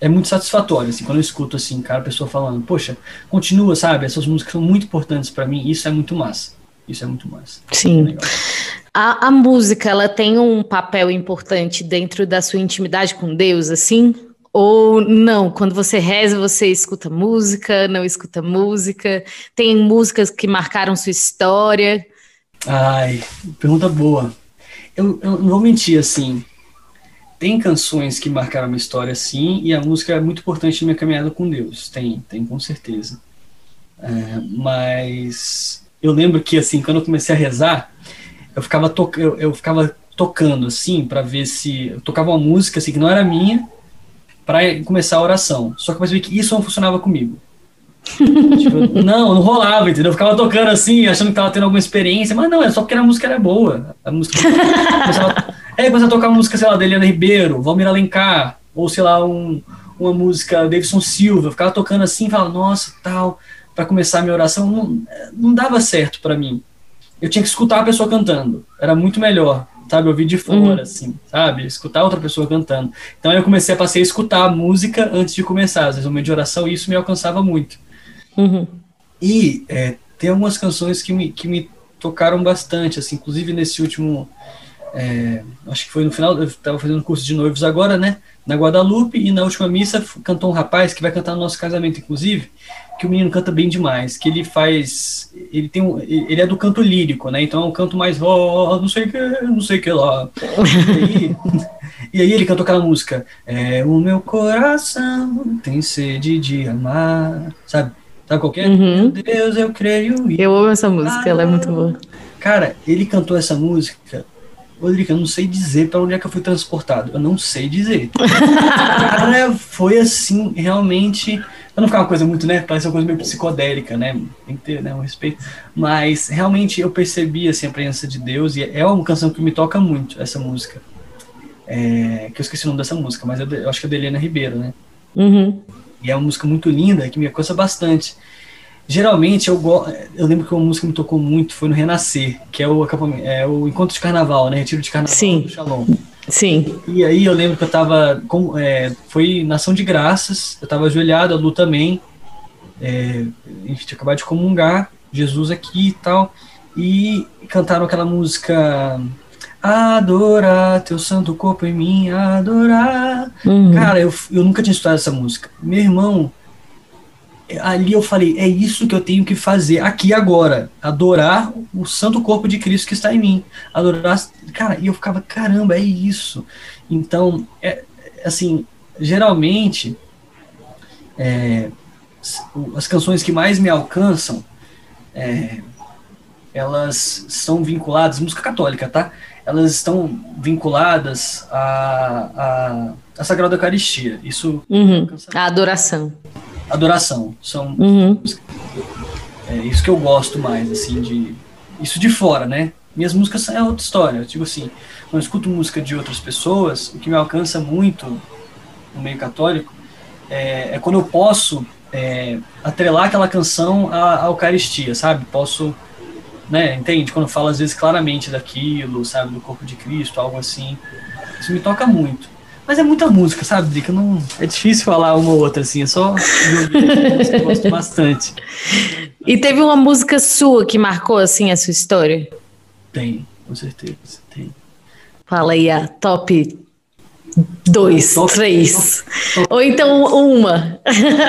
é muito satisfatório, assim, quando eu escuto, assim, cara, a pessoa falando, poxa, continua, sabe, essas músicas são muito importantes para mim, isso é muito massa, isso é muito massa. Sim. É a, a música, ela tem um papel importante dentro da sua intimidade com Deus, assim? Ou não? Quando você reza, você escuta música, não escuta música? Tem músicas que marcaram sua história? Ai, pergunta boa. Eu, eu não vou mentir, assim, tem canções que marcaram a história, sim, e a música é muito importante na minha caminhada com Deus. Tem, tem com certeza. É, mas eu lembro que, assim, quando eu comecei a rezar, eu ficava, to eu, eu ficava tocando, assim, para ver se. Eu tocava uma música, assim, que não era minha, para começar a oração. Só que eu percebi que isso não funcionava comigo. tipo, não, não rolava, entendeu? Eu ficava tocando assim, achando que tava tendo alguma experiência, mas não, é só porque a música era boa. A música começava, é, começava a tocar uma música, sei lá, da Eliana Ribeiro, Valmir Alencar, ou sei lá, um, uma música Davidson Silva, eu ficava tocando assim, falava, nossa, tal, para começar a minha oração, não, não dava certo para mim. Eu tinha que escutar a pessoa cantando, era muito melhor, sabe, ouvir de fora, uhum. assim, sabe, escutar outra pessoa cantando. Então eu comecei a passar a escutar a música antes de começar, às vezes, o momento de oração, e isso me alcançava muito. Uhum. E é, tem algumas canções que me, que me tocaram bastante, assim, inclusive nesse último, é, acho que foi no final, eu estava fazendo curso de noivos agora, né, na Guadalupe, e na última missa cantou um rapaz que vai cantar no nosso casamento, inclusive, que o menino canta bem demais, que ele faz, ele tem um, ele é do canto lírico, né, então é um canto mais, ó, oh, não sei o que, não sei que lá. E aí, e aí ele cantou aquela música, é, o meu coração tem sede de amar, sabe? Sabe qual é? Uhum. Meu Deus, eu creio. Eu amo essa música, ela é muito boa. Cara, ele cantou essa música. Rodrigo, eu não sei dizer para onde é que eu fui transportado. Eu não sei dizer. Cara, foi assim, realmente. Pra não ficar uma coisa muito, né? Parece uma coisa meio psicodélica, né? Tem que ter né, um respeito. Mas realmente eu percebi assim, a presença de Deus. E é uma canção que me toca muito, essa música. É, que eu esqueci o nome dessa música, mas eu, eu acho que é da Helena Ribeiro, né? Uhum. E é uma música muito linda, que me cansa bastante. Geralmente, eu, go... eu lembro que uma música que me tocou muito foi no Renascer, que é o, é o encontro de carnaval, né? Retiro de carnaval Sim. do Shalom. Sim. E aí eu lembro que eu tava. Com, é, foi na ação de graças, eu tava ajoelhado, a Lu também. É, a gente tinha acabado de comungar, Jesus aqui e tal. E cantaram aquela música. Adorar teu santo corpo em mim, adorar. Uhum. Cara, eu, eu nunca tinha estudado essa música. Meu irmão, ali eu falei, é isso que eu tenho que fazer aqui agora, adorar o santo corpo de Cristo que está em mim, adorar, cara, e eu ficava, caramba, é isso. Então, é, assim, geralmente, é, as canções que mais me alcançam, é, elas são vinculadas, música católica, tá? Elas estão vinculadas à, à, à Sagrada Eucaristia. Isso. Uhum, a adoração adoração. São uhum. é isso que eu gosto mais, assim, de isso de fora, né? Minhas músicas é outra história. Eu digo assim, quando eu escuto música de outras pessoas, o que me alcança muito no meio católico é, é quando eu posso é, atrelar aquela canção à, à Eucaristia, sabe? Posso, né? Entende? Quando eu falo às vezes claramente daquilo, sabe? Do corpo de Cristo, algo assim. Isso me toca muito. Mas é muita música, sabe, Drica? Não, é difícil falar uma ou outra, assim, é só eu gosto bastante. E teve uma música sua que marcou, assim, a sua história? Tem, com certeza, tem. Fala aí a top dois, top, três. Top, top, ou então uma.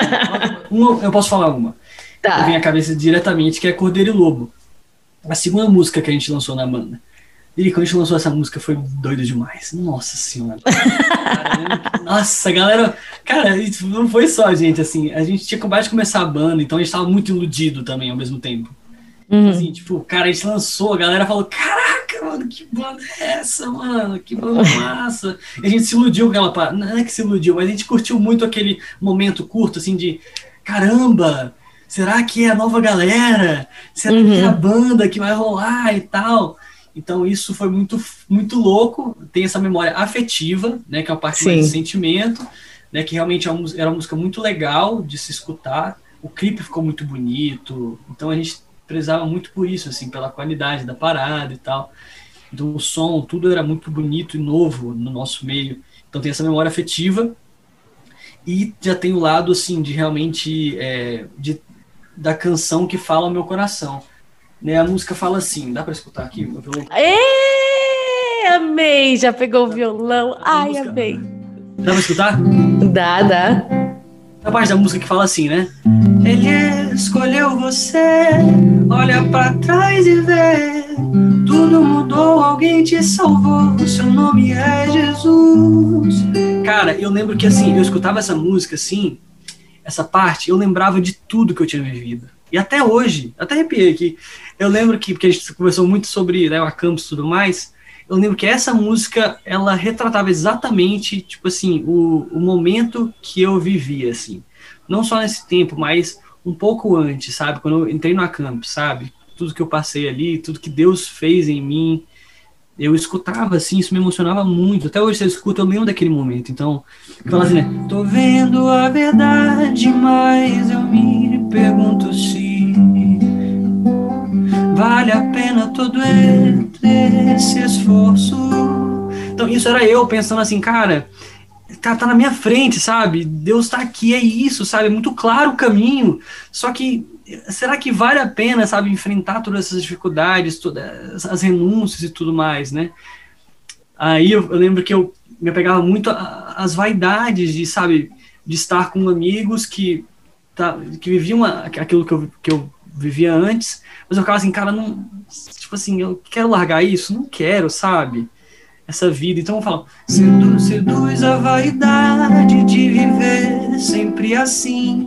uma. Eu posso falar uma. Tá. Que vem à cabeça diretamente, que é Cordeiro e Lobo. A segunda música que a gente lançou na banda. E quando a gente lançou essa música foi doido demais. Nossa senhora. nossa, galera. Cara, não foi só a gente, assim. A gente tinha acabado de começar a banda, então a gente tava muito iludido também ao mesmo tempo. Uhum. Assim, tipo, cara, a gente lançou, a galera falou: Caraca, mano, que banda é essa, mano? Que banda massa. E a gente se iludiu com aquela parada. Não é que se iludiu, mas a gente curtiu muito aquele momento curto, assim, de caramba, será que é a nova galera? Será uhum. que é a uhum. banda que vai rolar e tal? Então isso foi muito, muito louco. Tem essa memória afetiva, né, que é a parte Sim. mais de sentimento, né, que realmente é era uma música muito legal de se escutar. O clipe ficou muito bonito. Então a gente prezava muito por isso, assim, pela qualidade da parada e tal. Então o som, tudo era muito bonito e novo no nosso meio. Então tem essa memória afetiva e já tem o lado assim de realmente é, de, da canção que fala ao meu coração. Né, a música fala assim, dá para escutar aqui? O violão? Ê, amei, já pegou o violão. Ai, música, amei. Dá pra escutar? Dá, dá. A parte da música que fala assim, né? Ele escolheu você, olha para trás e vê. Tudo mudou, alguém te salvou. Seu nome é Jesus. Cara, eu lembro que assim, eu escutava essa música assim, essa parte, eu lembrava de tudo que eu tinha vivido. E até hoje, até arrepiei aqui. Eu lembro que, porque a gente conversou muito sobre né, o Acampus e tudo mais, eu lembro que essa música, ela retratava exatamente, tipo assim, o, o momento que eu vivia, assim. Não só nesse tempo, mas um pouco antes, sabe? Quando eu entrei no Acampus, sabe? Tudo que eu passei ali, tudo que Deus fez em mim, eu escutava assim, isso me emocionava muito. Até hoje você escuta, eu lembro daquele momento. Então, fala assim, né? Tô vendo a verdade, mas eu me pergunto se Vale a pena todo esse esforço. Então, isso era eu pensando assim, cara, tá, tá na minha frente, sabe? Deus tá aqui, é isso, sabe? É muito claro o caminho. Só que será que vale a pena, sabe, enfrentar todas essas dificuldades, todas as renúncias e tudo mais, né? Aí eu, eu lembro que eu me apegava muito às vaidades de, sabe, de estar com amigos que, tá, que viviam aquilo que eu, que eu vivia antes, mas eu ficava assim, cara, não. Tipo assim, eu quero largar isso? Não quero, sabe? Essa vida. Então eu falo, seduz, seduz a vaidade de viver sempre assim.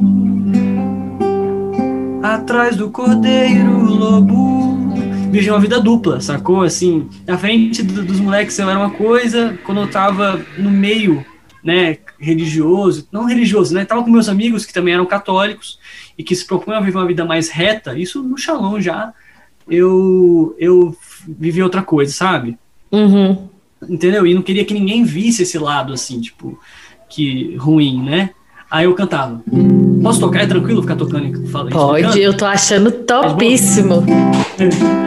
Atrás do cordeiro, lobo. Vivi uma vida dupla, sacou? Assim, na frente do, dos moleques eu era uma coisa, quando eu tava no meio, né, religioso, não religioso, né, tava com meus amigos que também eram católicos, e que se propõe a viver uma vida mais reta, isso no Shalom já eu, eu vivi outra coisa, sabe? Uhum. Entendeu? E não queria que ninguém visse esse lado, assim, tipo, que ruim, né? Aí eu cantava. Posso tocar? É tranquilo ficar tocando? Fala, Pode, eu tô achando topíssimo.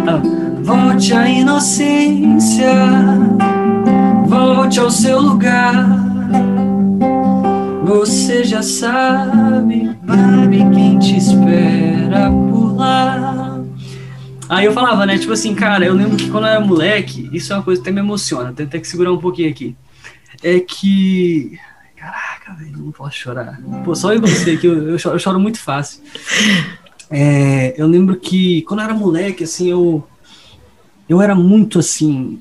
Ah, volte à inocência, volte seu lugar. Você já sabe, sabe quem te espera por lá. Aí eu falava, né? Tipo assim, cara, eu lembro que quando eu era moleque, isso é uma coisa que até me emociona, tem até que segurar um pouquinho aqui. É que. Caraca, velho, não posso chorar. Pô, só eu você, que eu, eu, choro, eu choro muito fácil. É, eu lembro que quando eu era moleque, assim, eu. Eu era muito assim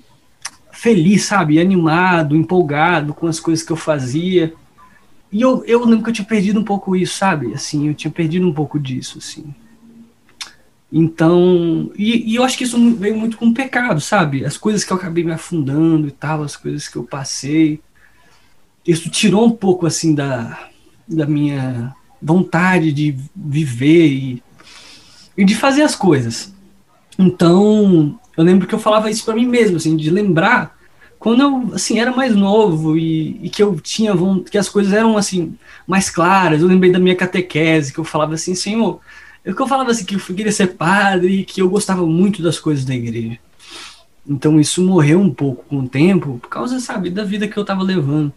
feliz, sabe? Animado, empolgado com as coisas que eu fazia. E eu, eu lembro que eu tinha perdido um pouco isso, sabe? Assim, eu tinha perdido um pouco disso, assim. Então, e, e, eu acho que isso veio muito com pecado, sabe? As coisas que eu acabei me afundando e tal, as coisas que eu passei. Isso tirou um pouco, assim, da, da minha vontade de viver e, e de fazer as coisas. Então, eu lembro que eu falava isso para mim mesmo, assim, de lembrar quando eu, assim, era mais novo e, e, que eu tinha, que as coisas eram, assim, mais claras. Eu lembrei da minha catequese, que eu falava assim, Senhor, eu que eu falava assim, que eu queria ser padre que eu gostava muito das coisas da igreja. Então isso morreu um pouco com o tempo, por causa, sabe, da vida que eu tava levando.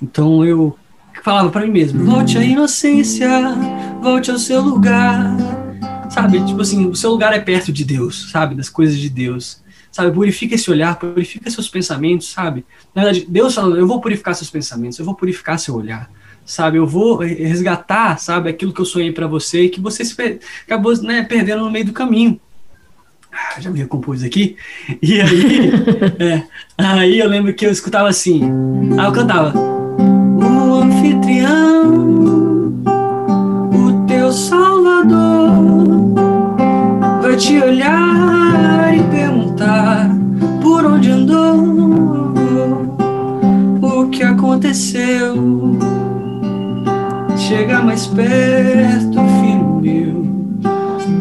Então eu falava para mim mesmo, volte à inocência, volte ao seu lugar, Sabe? Tipo assim, o seu lugar é perto de Deus, sabe? Das coisas de Deus. Sabe? Purifica esse olhar, purifica seus pensamentos, sabe? Na verdade, Deus falando, eu vou purificar seus pensamentos, eu vou purificar seu olhar. Sabe, eu vou resgatar, sabe, aquilo que eu sonhei para você e que você se acabou né, perdendo no meio do caminho. Ah, já me recompus aqui. E aí, é, aí eu lembro que eu escutava assim. Aí eu cantava. O anfitrião, o teu salvador pra te olhar e perguntar por onde andou, o que aconteceu. Chega mais perto, filho meu,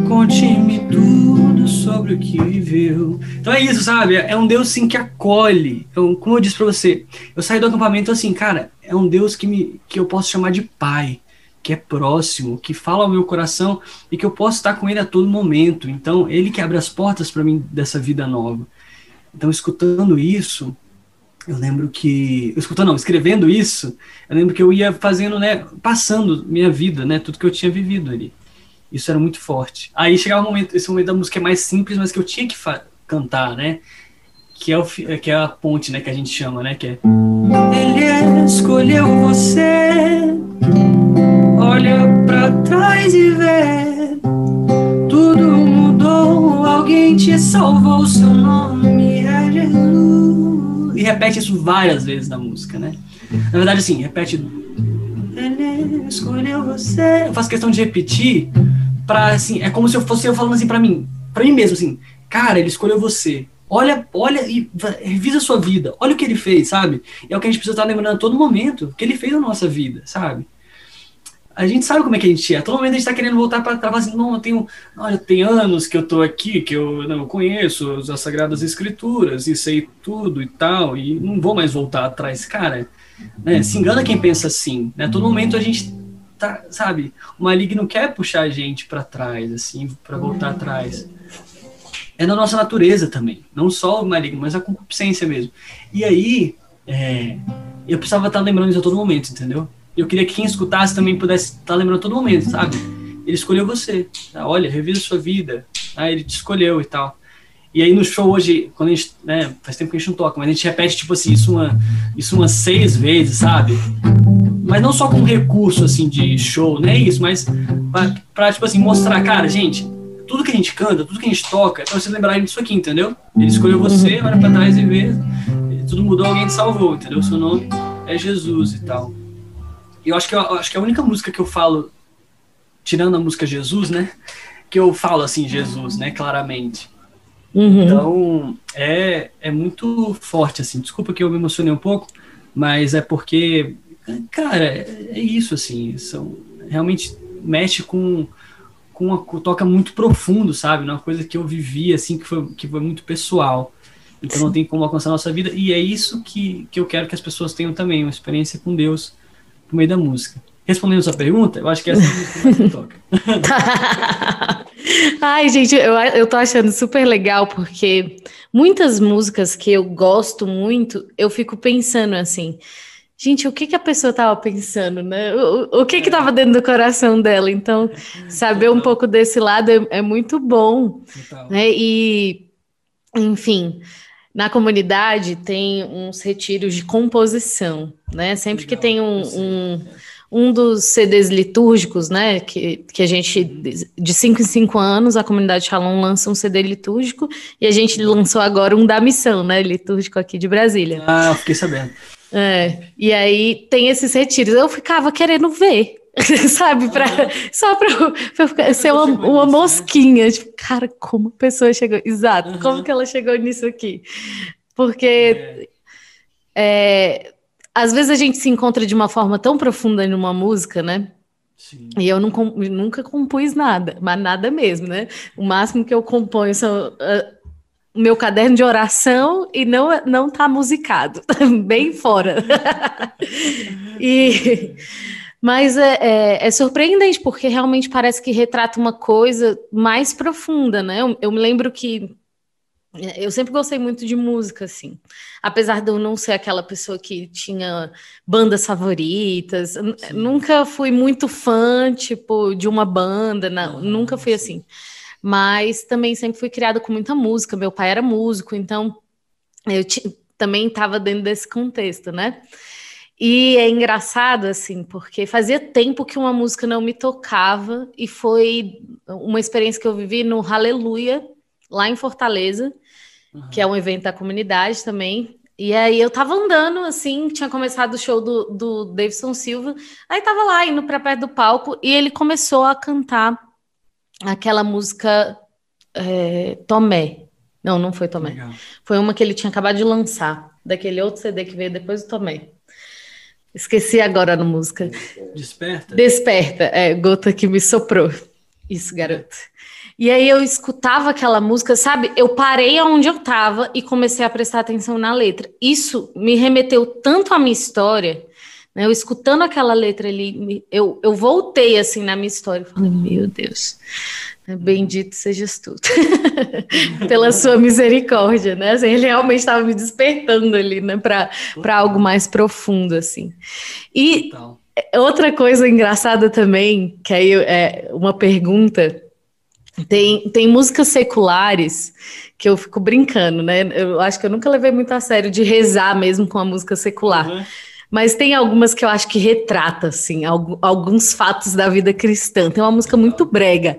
conte-me tudo sobre o que viveu. Então é isso, sabe? É um Deus sim que acolhe. Eu, como eu disse pra você, eu saí do acampamento assim, cara, é um Deus que, me, que eu posso chamar de pai que é próximo, que fala ao meu coração e que eu posso estar com ele a todo momento. Então, ele que abre as portas para mim dessa vida nova. Então, escutando isso, eu lembro que, escutando não, escrevendo isso, eu lembro que eu ia fazendo, né, passando minha vida, né, tudo que eu tinha vivido ali. Isso era muito forte. Aí chegava um momento, esse momento da música é mais simples, mas que eu tinha que cantar, né? Que é, o, que é a ponte, né, que a gente chama, né, que é Ele escolheu você olha para trás e vê tudo mudou, alguém te salvou, seu nome é Jesus. E repete isso várias vezes na música, né? Na verdade, assim, repete. Ele escolheu você. Eu faço questão de repetir para assim, é como se eu fosse eu falando assim para mim, para mim mesmo assim, cara, ele escolheu você. Olha, olha e revisa a sua vida. Olha o que ele fez, sabe? É o que a gente precisa estar lembrando a todo momento, o que ele fez na nossa vida, sabe? A gente sabe como é que a gente é. A todo momento a gente está querendo voltar para trás, assim, não, eu tenho, olha, tem anos que eu estou aqui, que eu não conheço as Sagradas Escrituras e sei tudo e tal, e não vou mais voltar atrás. Cara, né, se engana quem pensa assim, né? A todo momento a gente tá, sabe, o maligno quer puxar a gente para trás, assim, para voltar atrás. É da nossa natureza também, não só o maligno, mas a concupiscência mesmo. E aí, é, eu precisava estar lembrando isso a todo momento, entendeu? Eu queria que quem escutasse também pudesse estar lembrando todo momento, sabe? Ele escolheu você. Tá? Olha, revisa sua vida. Tá? Ele te escolheu e tal. E aí no show hoje, quando a gente, né, faz tempo que a gente não toca, mas a gente repete, tipo assim, isso, uma, isso umas seis vezes, sabe? Mas não só como recurso, assim, de show, não é isso, mas pra, tipo assim, mostrar, cara, gente, tudo que a gente canta, tudo que a gente toca, é pra vocês lembrarem disso aqui, entendeu? Ele escolheu você, olha pra trás e vê, tudo mudou, alguém te salvou, entendeu? Seu nome é Jesus e tal. Eu acho que, eu acho que a única música que eu falo, tirando a música Jesus, né? Que eu falo assim, Jesus, né? Claramente. Uhum. Então, é, é muito forte, assim. Desculpa que eu me emocionei um pouco, mas é porque, cara, é isso, assim. São, realmente mexe com, com uma toca muito profundo, sabe? Uma coisa que eu vivi, assim, que foi, que foi muito pessoal. Então não tem como alcançar a nossa vida. E é isso que, que eu quero que as pessoas tenham também, uma experiência com Deus no meio da música. Respondendo a sua pergunta, eu acho que essa é a música que toca. Ai, gente, eu, eu tô achando super legal porque muitas músicas que eu gosto muito, eu fico pensando assim, gente, o que que a pessoa tava pensando, né? O, o que que tava dentro do coração dela? Então, saber um pouco desse lado é, é muito bom, né? E, enfim, na comunidade tem uns retiros de composição, né? Sempre que tem um, um um dos CDs litúrgicos, né, que, que a gente, de 5 em 5 anos, a comunidade Shalom lança um CD litúrgico, e a gente lançou agora um da missão, né, litúrgico aqui de Brasília. Ah, fiquei sabendo. É, e aí tem esses retiros, eu ficava querendo ver, sabe, pra, só para ser uma, uma né? mosquinha, tipo, cara, como a pessoa chegou, exato, uhum. como que ela chegou nisso aqui? Porque... É. É, às vezes a gente se encontra de uma forma tão profunda numa música, né? Sim. E eu não, nunca compus nada, mas nada mesmo, né? O máximo que eu componho são uh, o meu caderno de oração e não não tá musicado, bem fora. e mas é, é, é, surpreendente porque realmente parece que retrata uma coisa mais profunda, né? Eu, eu me lembro que eu sempre gostei muito de música, assim. Apesar de eu não ser aquela pessoa que tinha bandas favoritas, Sim. nunca fui muito fã, tipo, de uma banda, não, nunca fui assim. Mas também sempre fui criada com muita música. Meu pai era músico, então eu também estava dentro desse contexto, né? E é engraçado, assim, porque fazia tempo que uma música não me tocava, e foi uma experiência que eu vivi no Hallelujah, lá em Fortaleza uhum. que é um evento da comunidade também. E aí eu tava andando, assim, tinha começado o show do, do Davidson Silva, aí tava lá indo para perto do palco e ele começou a cantar aquela música é, Tomé. Não, não foi Tomé. Legal. Foi uma que ele tinha acabado de lançar, daquele outro CD que veio depois do Tomé. Esqueci agora a música. Desperta? Desperta, é, gota que me soprou. Isso, garoto. E aí eu escutava aquela música, sabe? Eu parei onde eu estava e comecei a prestar atenção na letra. Isso me remeteu tanto à minha história, né? Eu escutando aquela letra ali, eu, eu voltei assim na minha história, falei, meu Deus? Bendito sejas tu, pela sua misericórdia, né? Assim, ele realmente estava me despertando ali, né? Para algo mais profundo, assim. E outra coisa engraçada também, que aí é uma pergunta tem, tem músicas seculares que eu fico brincando, né? Eu acho que eu nunca levei muito a sério de rezar mesmo com a música secular. Uhum. Mas tem algumas que eu acho que retrata, assim, alguns fatos da vida cristã. Tem uma música muito brega,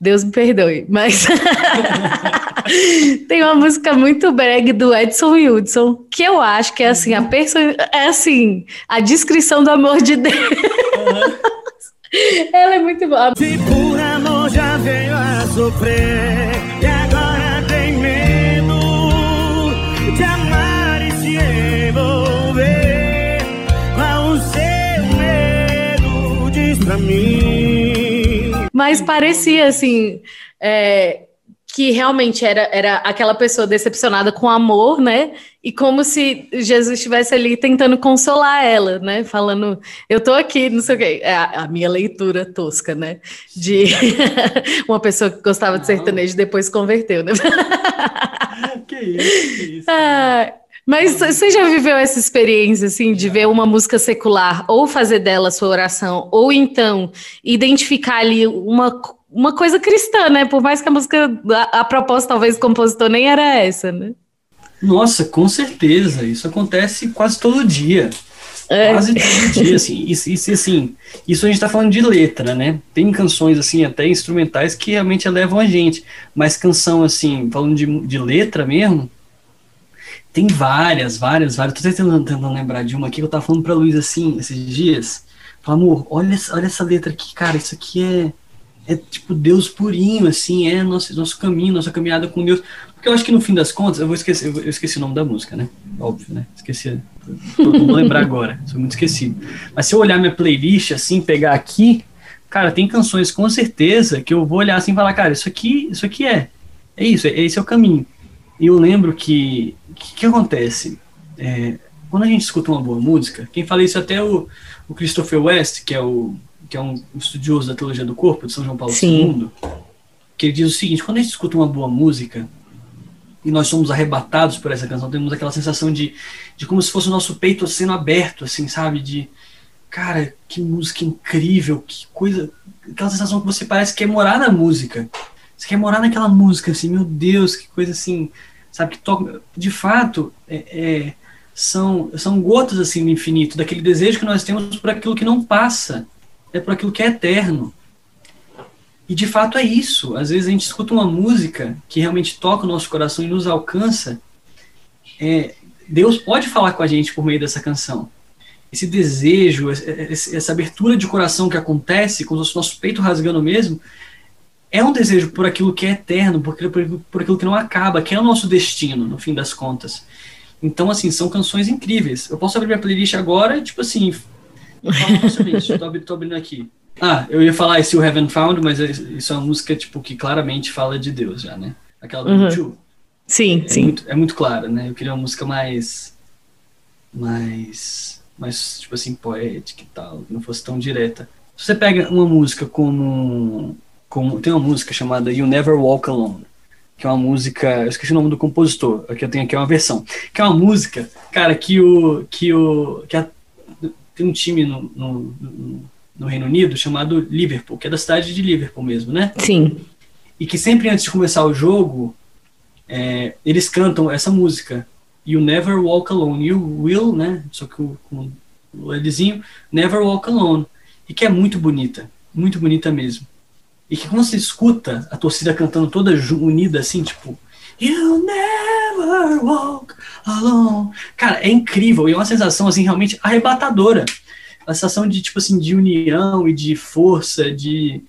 Deus me perdoe, mas tem uma música muito brega do Edson Hudson, que eu acho que é assim, a perso... é assim, a descrição do amor de Deus. Ela é muito boa. Se por amor já veio a sofrer pra mim? Mas parecia assim. É, que realmente era, era aquela pessoa decepcionada com amor, né? E como se Jesus estivesse ali tentando consolar ela, né? Falando, eu tô aqui, não sei o quê. É a, a minha leitura tosca, né? De uma pessoa que gostava de sertanejo e depois converteu, né? que isso, que isso. Ah, mas você já viveu essa experiência, assim, de ver uma música secular ou fazer dela sua oração, ou então identificar ali uma uma coisa cristã, né? Por mais que a música, a, a proposta talvez do compositor nem era essa, né? Nossa, com certeza. Isso acontece quase todo dia. É. Quase todo dia, assim. Isso, isso, assim, isso a gente tá falando de letra, né? Tem canções, assim, até instrumentais que realmente levam a gente. Mas canção, assim, falando de, de letra mesmo, tem várias, várias, várias. Tô tentando, tentando lembrar de uma aqui que eu tava falando pra Luiz, assim, esses dias. Falei, amor, olha, olha essa letra aqui, cara, isso aqui é é tipo Deus purinho, assim, é nosso, nosso caminho, nossa caminhada com Deus. Porque eu acho que no fim das contas, eu vou esquecer, eu esqueci o nome da música, né? Óbvio, né? Esqueci, não lembrar agora, sou muito esquecido. Mas se eu olhar minha playlist, assim, pegar aqui, cara, tem canções com certeza que eu vou olhar assim e falar, cara, isso aqui, isso aqui é, é isso, é, esse é o caminho. E eu lembro que, o que, que, acontece? É, quando a gente escuta uma boa música, quem fala isso é até o, o Christopher West, que é o que é um estudioso da teologia do corpo, de São João Paulo Sim. II, que ele diz o seguinte: quando a gente escuta uma boa música e nós somos arrebatados por essa canção, temos aquela sensação de, de como se fosse o nosso peito sendo aberto, assim, sabe? De cara, que música incrível, que coisa, aquela sensação que você parece que quer morar na música. Você quer morar naquela música, assim, meu Deus, que coisa assim, sabe, que toca, de fato, é, é, são, são gotas, assim, do infinito, daquele desejo que nós temos por aquilo que não passa, é por aquilo que é eterno. E de fato é isso. Às vezes a gente escuta uma música que realmente toca o nosso coração e nos alcança. É, Deus pode falar com a gente por meio dessa canção. Esse desejo, essa abertura de coração que acontece com o nosso peito rasgando mesmo, é um desejo por aquilo que é eterno, por, por, por aquilo que não acaba, que é o nosso destino, no fim das contas. Então, assim, são canções incríveis. Eu posso abrir minha playlist agora, tipo assim, fala sobre isso. Tô, tô abrindo aqui. Ah, eu ia falar esse You Haven't Found, mas é, isso é uma música tipo que claramente fala de Deus já, né? Aquela do uhum. Tio. Sim, é sim. Muito, é muito clara, né? Eu queria uma música mais mais mais tipo assim poética e tal, que não fosse tão direta. Se você pega uma música como como tem uma música chamada You Never Walk Alone, que é uma música, eu esqueci o nome do compositor, aqui eu tenho aqui uma versão, que é uma música, cara, que o que o que a, tem um time no, no, no no Reino Unido chamado Liverpool, que é da cidade de Liverpool mesmo, né? Sim. E que sempre antes de começar o jogo, é, eles cantam essa música. You Never Walk Alone. You Will, né? Só que com o, o Lzinho, Never Walk Alone. E que é muito bonita. Muito bonita mesmo. E que quando você escuta a torcida cantando toda unida assim, tipo, You never walk alone. Cara, é incrível. E é uma sensação, assim, realmente arrebatadora a sensação de, tipo assim, de união e de força, de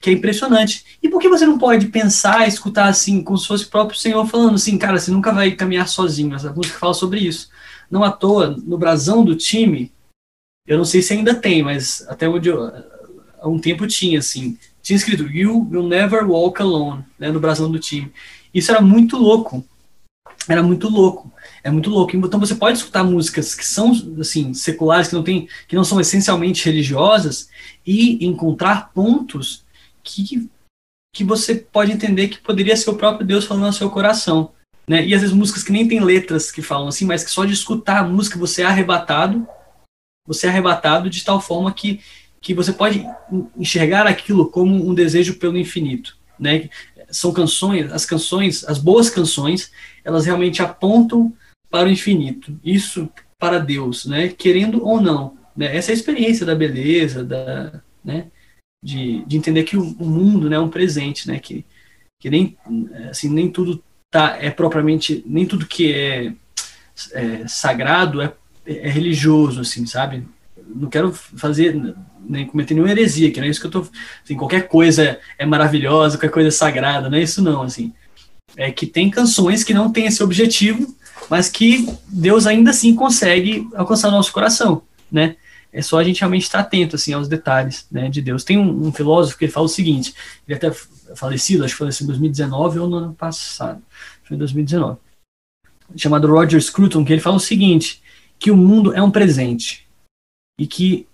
que é impressionante. E por que você não pode pensar, escutar assim, como se fosse o próprio Senhor falando assim, cara, você nunca vai caminhar sozinho. Essa música fala sobre isso. Não à toa, no brasão do time, eu não sei se ainda tem, mas até onde eu, há um tempo tinha, assim, tinha escrito You will never walk alone, né, no brasão do time. Isso era muito louco. Era muito louco. É muito louco. Então você pode escutar músicas que são assim seculares, que não tem, que não são essencialmente religiosas e encontrar pontos que que você pode entender que poderia ser o próprio Deus falando no seu coração, né? E às vezes músicas que nem tem letras que falam assim, mas que só de escutar a música você é arrebatado, você é arrebatado de tal forma que que você pode enxergar aquilo como um desejo pelo infinito, né? São canções, as canções, as boas canções, elas realmente apontam para o infinito, isso para Deus, né? Querendo ou não, né? Essa é a experiência da beleza, da, né? De, de entender que o, o mundo, né, é um presente, né? Que, que nem assim nem tudo tá é propriamente nem tudo que é, é sagrado é, é religioso, assim, sabe? Não quero fazer nem cometer nenhuma heresia, que não é isso que eu tô. Assim, qualquer coisa é maravilhosa, qualquer coisa é sagrada, não é isso não, assim. É que tem canções que não têm esse objetivo, mas que Deus ainda assim consegue alcançar nosso coração, né? É só a gente realmente estar atento assim aos detalhes, né, de Deus. Tem um, um filósofo que ele fala o seguinte, ele até falecido, acho que faleceu em 2019 ou no ano passado, foi em 2019, chamado Roger Scruton, que ele fala o seguinte, que o mundo é um presente e que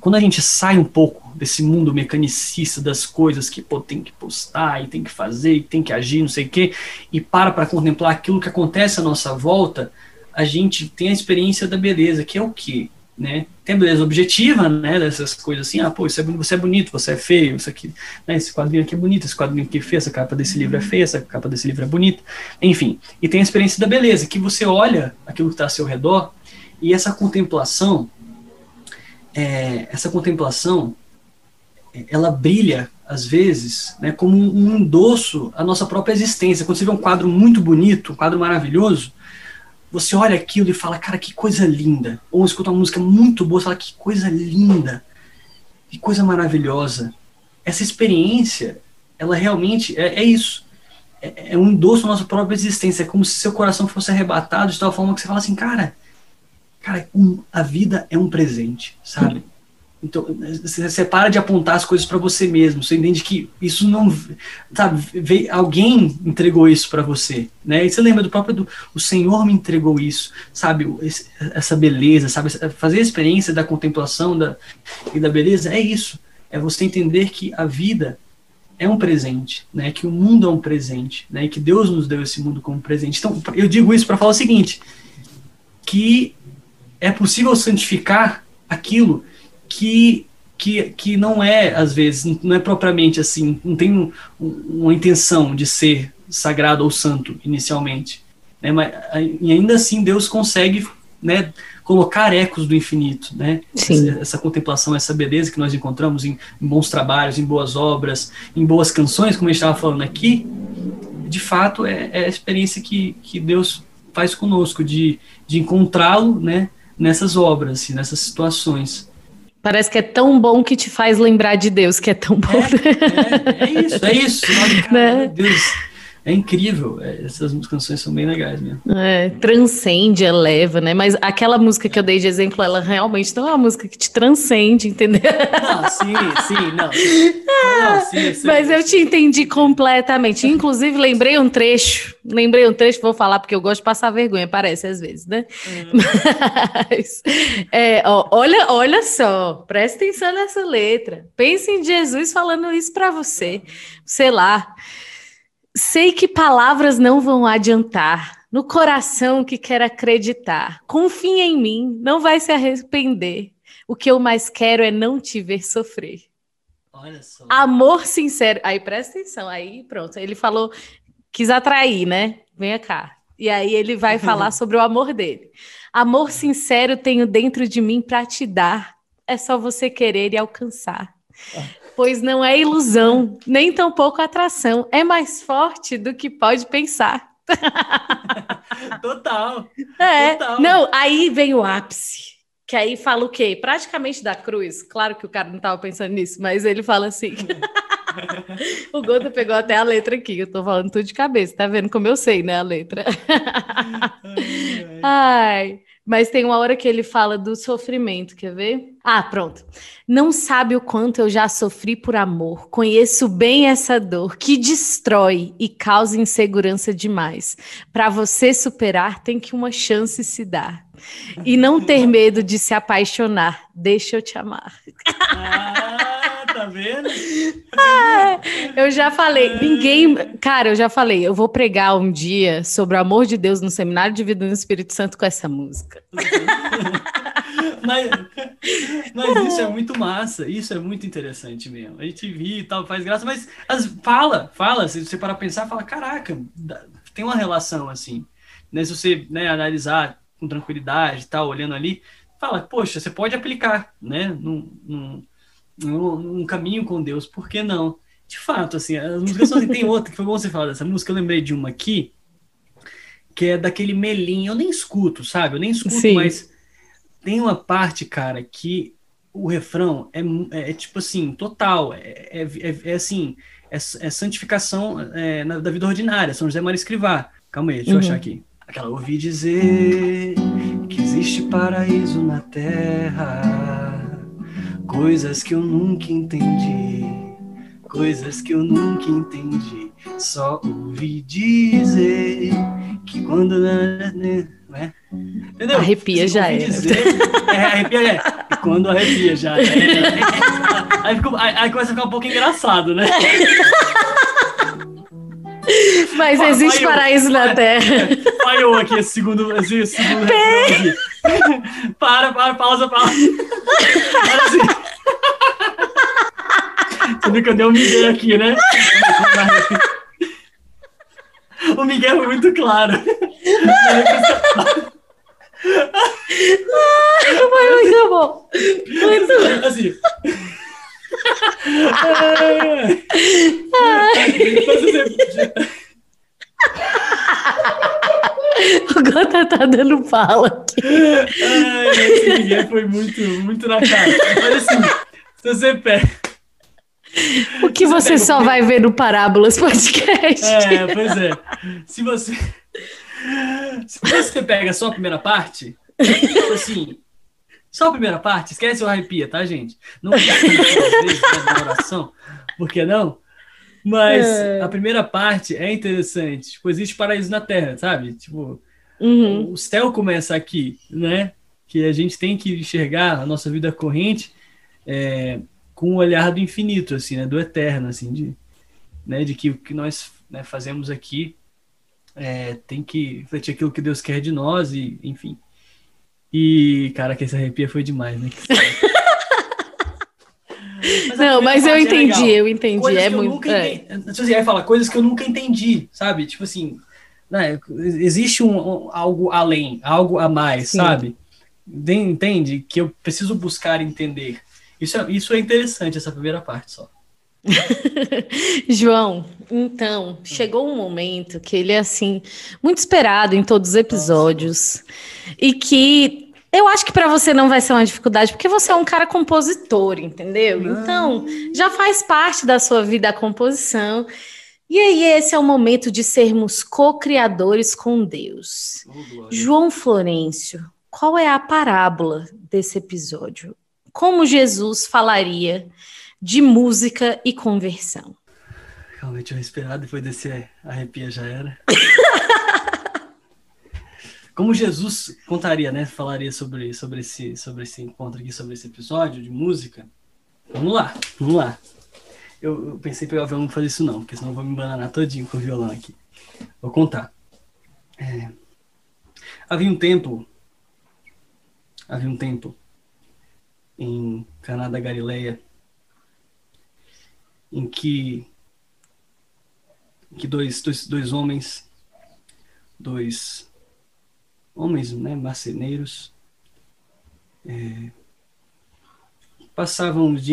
quando a gente sai um pouco desse mundo mecanicista das coisas que pô, tem que postar e tem que fazer e tem que agir, não sei o quê, e para para contemplar aquilo que acontece à nossa volta, a gente tem a experiência da beleza, que é o quê? Né? Tem a beleza objetiva, né, dessas coisas assim, ah, pô, é, você é bonito, você é feio, isso aqui, né, esse quadrinho aqui é bonito, esse quadrinho aqui é feio, essa capa desse livro é feia, essa capa desse livro é bonita, enfim. E tem a experiência da beleza, que você olha aquilo que está ao seu redor e essa contemplação, é, essa contemplação, ela brilha, às vezes, né, como um endosso à nossa própria existência. Quando você vê um quadro muito bonito, um quadro maravilhoso, você olha aquilo e fala, cara, que coisa linda. Ou escuta uma música muito boa e fala, que coisa linda, que coisa maravilhosa. Essa experiência, ela realmente é, é isso. É, é, um endosso à nossa própria existência. É como se seu coração fosse arrebatado de tal forma que você fala assim, cara, Cara, um, a vida é um presente, sabe? Então, você para de apontar as coisas para você mesmo. Você entende que isso não, sabe? Alguém entregou isso para você, né? E você lembra do próprio do, o Senhor me entregou isso, sabe? Esse, essa beleza, sabe? Fazer a experiência da contemplação da, e da beleza é isso. É você entender que a vida é um presente, né? Que o mundo é um presente, né? Que Deus nos deu esse mundo como presente. Então, eu digo isso para falar o seguinte, que é possível santificar aquilo que que, que não é, às vezes, não é propriamente assim, não tem um, uma intenção de ser sagrado ou santo inicialmente. Né? Mas, e ainda assim Deus consegue né, colocar ecos do infinito, né? Essa, essa, contemplação, essa beleza que nós encontramos em, em, bons trabalhos, em boas obras, em boas canções, como a gente estava falando aqui, de fato é, é, a experiência que, que Deus faz conosco, de, de encontrá-lo né, nessas obras, assim, nessas situações. Parece que é tão bom que te faz lembrar de Deus, que é tão bom. É, é, é isso, é isso. Cara, né? Deus, é incrível. É, essas canções são bem legais mesmo. É, transcende, eleva, né? Mas aquela música que eu dei de exemplo, ela realmente não é uma música que te transcende, entendeu? Não, sim, sim, não. não sim, sim, Mas eu te entendi completamente. Inclusive, lembrei um trecho. Lembrei um trecho, vou falar porque eu gosto de passar vergonha, parece às vezes, né? Hum. Mas, é, ó, olha, olha só, presta atenção nessa letra. Pense em Jesus falando isso para você. Sei lá. Sei que palavras não vão adiantar. No coração que quer acreditar. Confia em mim, não vai se arrepender. O que eu mais quero é não te ver sofrer. Olha só. Amor sincero. Aí presta atenção. Aí pronto. Ele falou, quis atrair, né? Venha cá. E aí ele vai falar sobre o amor dele. Amor sincero tenho dentro de mim para te dar. É só você querer e alcançar. Pois não é ilusão, nem tampouco atração. É mais forte do que pode pensar. total. É. Total. Não, aí vem o ápice. Que aí fala o quê? Praticamente da cruz. Claro que o cara não estava pensando nisso, mas ele fala assim. o Gota pegou até a letra aqui, eu tô falando tudo de cabeça, tá vendo como eu sei, né, a letra? Ai. Mas tem uma hora que ele fala do sofrimento, quer ver? Ah, pronto. Não sabe o quanto eu já sofri por amor. Conheço bem essa dor que destrói e causa insegurança demais. Para você superar, tem que uma chance se dar. E não ter medo de se apaixonar. Deixa eu te amar. Ah tá vendo? Ah, eu já falei, ninguém. Cara, eu já falei, eu vou pregar um dia sobre o amor de Deus no seminário de vida no Espírito Santo com essa música. mas, mas isso é muito massa, isso é muito interessante mesmo. A gente viu e tal, faz graça, mas as, fala, fala, se você parar pensar, fala, caraca, tem uma relação assim. Né, se você né, analisar com tranquilidade e tal, olhando ali, fala, poxa, você pode aplicar, né, num, num, um, um caminho com Deus, por que não? De fato, assim, as músicas assim, tem outra que foi bom você falar dessa música, eu lembrei de uma aqui, que é daquele melinho, eu nem escuto, sabe? Eu nem escuto, Sim. mas tem uma parte, cara, que o refrão é, é, é tipo assim, total, é, é, é, é assim, é, é santificação na, da vida ordinária, São José Maria Escrivá. Calma aí, deixa uhum. eu achar aqui. Aquela, ouvi dizer que existe paraíso na terra Coisas que eu nunca entendi, coisas que eu nunca entendi. Só ouvi dizer que quando. Né? Entendeu? Arrepia já é. é. Arrepia é. E quando arrepia já é. Aí, fica, aí, aí começa a ficar um pouco engraçado, né? Mas existe paraíso na Terra. Falhou aqui esse segundo, esse segundo Para, para, pausa, pausa. Assim. Você viu que eu dei um Miguel aqui, né? O Miguel foi muito claro. Foi muito bom. Muito bom. Assim. Ai, ai. O Gota tá dando fala aqui. Ai, esse Miguel foi muito, muito na cara. Mas assim, se você pega. O que você, você só vai ver no Parábolas Podcast. É, pois é. Se você. Se você pega só a primeira parte, tipo assim, só a primeira parte, esquece o arrepia, tá, gente? Não vezes na oração, por que não? Mas é. a primeira parte é interessante. Tipo, existe paraíso na Terra, sabe? Tipo, uhum. o céu começa aqui, né? Que a gente tem que enxergar a nossa vida corrente é, com o olhar do infinito, assim, né? Do eterno, assim, de, né, de que o que nós né, fazemos aqui é, tem que refletir aquilo que Deus quer de nós e, enfim. E, cara, que esse arrepia foi demais, né? mas não, mas eu entendi, eu entendi. Coisas é muito. É. Entendi, assim, aí fala coisas que eu nunca entendi, sabe? Tipo assim, né, existe um, um, algo além, algo a mais, Sim. sabe? Entende? Que eu preciso buscar entender. Isso é, isso é interessante, essa primeira parte só. João, então, chegou um momento que ele é assim, muito esperado em todos os episódios, Nossa. e que eu acho que para você não vai ser uma dificuldade, porque você é um cara compositor, entendeu? Não. Então, já faz parte da sua vida a composição. E aí, esse é o momento de sermos co-criadores com Deus. Oh, João Florencio, qual é a parábola desse episódio? Como Jesus falaria de música e conversão? Realmente eu respirar, depois desse arrepia já era. Como Jesus contaria, né? Falaria sobre, sobre, esse, sobre esse encontro aqui, sobre esse episódio de música. Vamos lá, vamos lá. Eu, eu pensei pegar o violão fazer isso não, porque senão eu vou me bananar todinho com o violão aqui. Vou contar. É, havia um tempo, havia um tempo em Caná da Galileia em que, em que dois, dois, dois homens, dois homens, né, marceneiros, é, passavam os,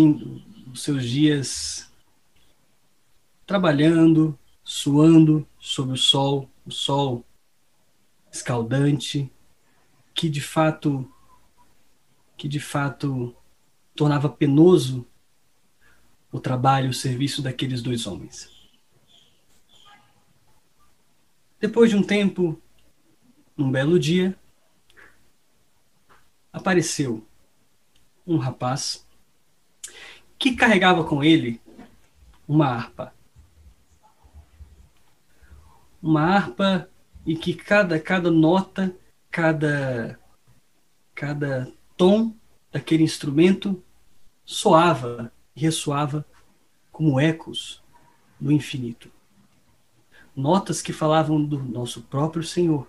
os seus dias trabalhando, suando sob o sol, o sol escaldante, que de fato que de fato tornava penoso o trabalho, o serviço daqueles dois homens. Depois de um tempo, num belo dia, apareceu um rapaz que carregava com ele uma harpa. Uma harpa e que cada, cada nota, cada, cada tom daquele instrumento soava e ressoava como ecos do infinito. Notas que falavam do nosso próprio Senhor,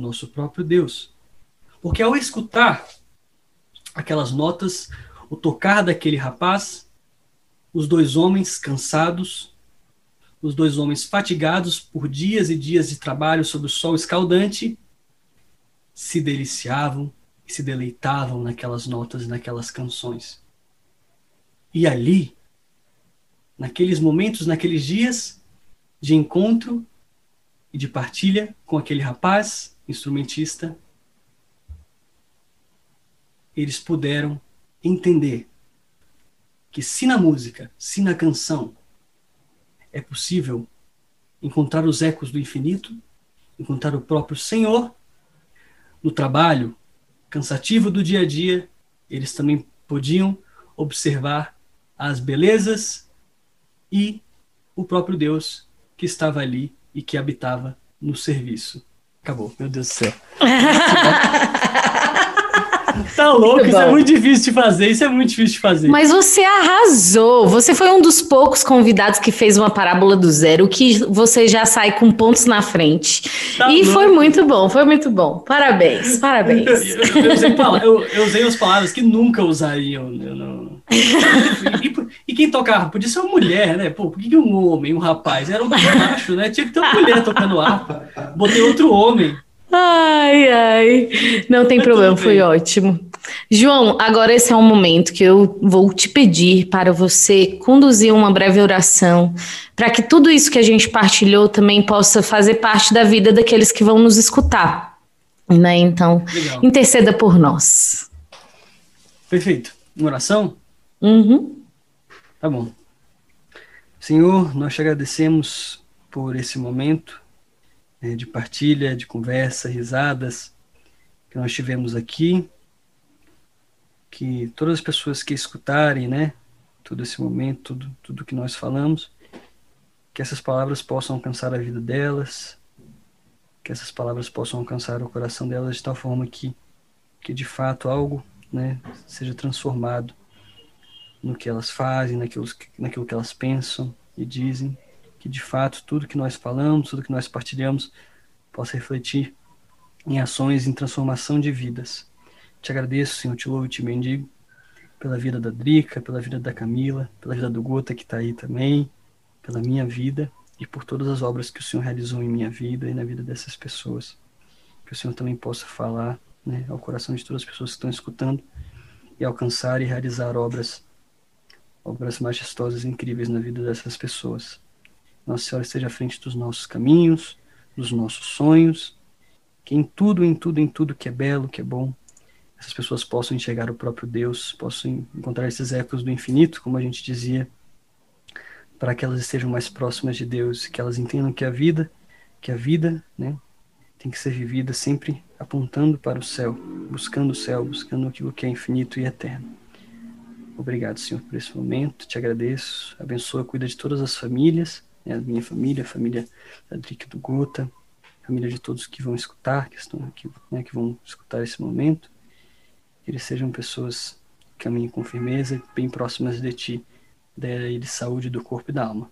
nosso próprio Deus. Porque ao escutar aquelas notas, o tocar daquele rapaz, os dois homens cansados, os dois homens fatigados por dias e dias de trabalho sob o sol escaldante, se deliciavam e se deleitavam naquelas notas, naquelas canções. E ali, naqueles momentos, naqueles dias de encontro e de partilha com aquele rapaz, instrumentista, eles puderam entender que se na música, se na canção, é possível encontrar os ecos do infinito, encontrar o próprio Senhor, no trabalho cansativo do dia a dia, eles também podiam observar as belezas e o próprio Deus que estava ali e que habitava no serviço. Acabou, meu Deus do céu. Tá louco, isso é muito difícil de fazer, isso é muito difícil de fazer. Mas você arrasou. Você foi um dos poucos convidados que fez uma parábola do zero, que você já sai com pontos na frente. Tá e louco. foi muito bom, foi muito bom. Parabéns, parabéns. Eu, eu, eu, usei, eu, eu usei as palavras que nunca usariam. Não... E, e, quem tocava? Podia ser uma mulher, né? Pô, por que um homem, um rapaz? Era um macho, né? Tinha que ter uma mulher tocando harpa. Botei outro homem. Ai, ai. Não tem problema, foi ótimo. João, agora esse é um momento que eu vou te pedir para você conduzir uma breve oração, para que tudo isso que a gente partilhou também possa fazer parte da vida daqueles que vão nos escutar. Né? Então, Legal. interceda por nós. Perfeito. Uma oração? Uhum. Tá bom. Senhor, nós te agradecemos por esse momento né, de partilha, de conversa, risadas que nós tivemos aqui. Que todas as pessoas que escutarem, né, todo esse momento, tudo, tudo que nós falamos, que essas palavras possam alcançar a vida delas, que essas palavras possam alcançar o coração delas de tal forma que, que de fato algo né, seja transformado no que elas fazem, naquilo, naquilo que elas pensam e dizem que de fato tudo que nós falamos, tudo que nós partilhamos, possa refletir em ações, em transformação de vidas. Te agradeço, Senhor, te louvo e te bendigo pela vida da Drica, pela vida da Camila, pela vida do Gota que está aí também, pela minha vida e por todas as obras que o Senhor realizou em minha vida e na vida dessas pessoas. Que o Senhor também possa falar né, ao coração de todas as pessoas que estão escutando e alcançar e realizar obras, obras majestosas e incríveis na vida dessas pessoas. Nossa Senhora esteja à frente dos nossos caminhos, dos nossos sonhos, que em tudo, em tudo, em tudo que é belo, que é bom, essas pessoas possam enxergar o próprio Deus, possam encontrar esses ecos do infinito, como a gente dizia, para que elas estejam mais próximas de Deus, que elas entendam que a vida, que a vida, né, tem que ser vivida sempre apontando para o céu, buscando o céu, buscando aquilo que é infinito e eterno. Obrigado, Senhor, por esse momento. Te agradeço. Abençoa, cuida de todas as famílias, né, a minha família, a família da Drick do Gota, a família de todos que vão escutar, que estão aqui, né, que vão escutar esse momento. Que eles sejam pessoas que caminhem com firmeza, bem próximas de Ti, dê de saúde do corpo e da alma.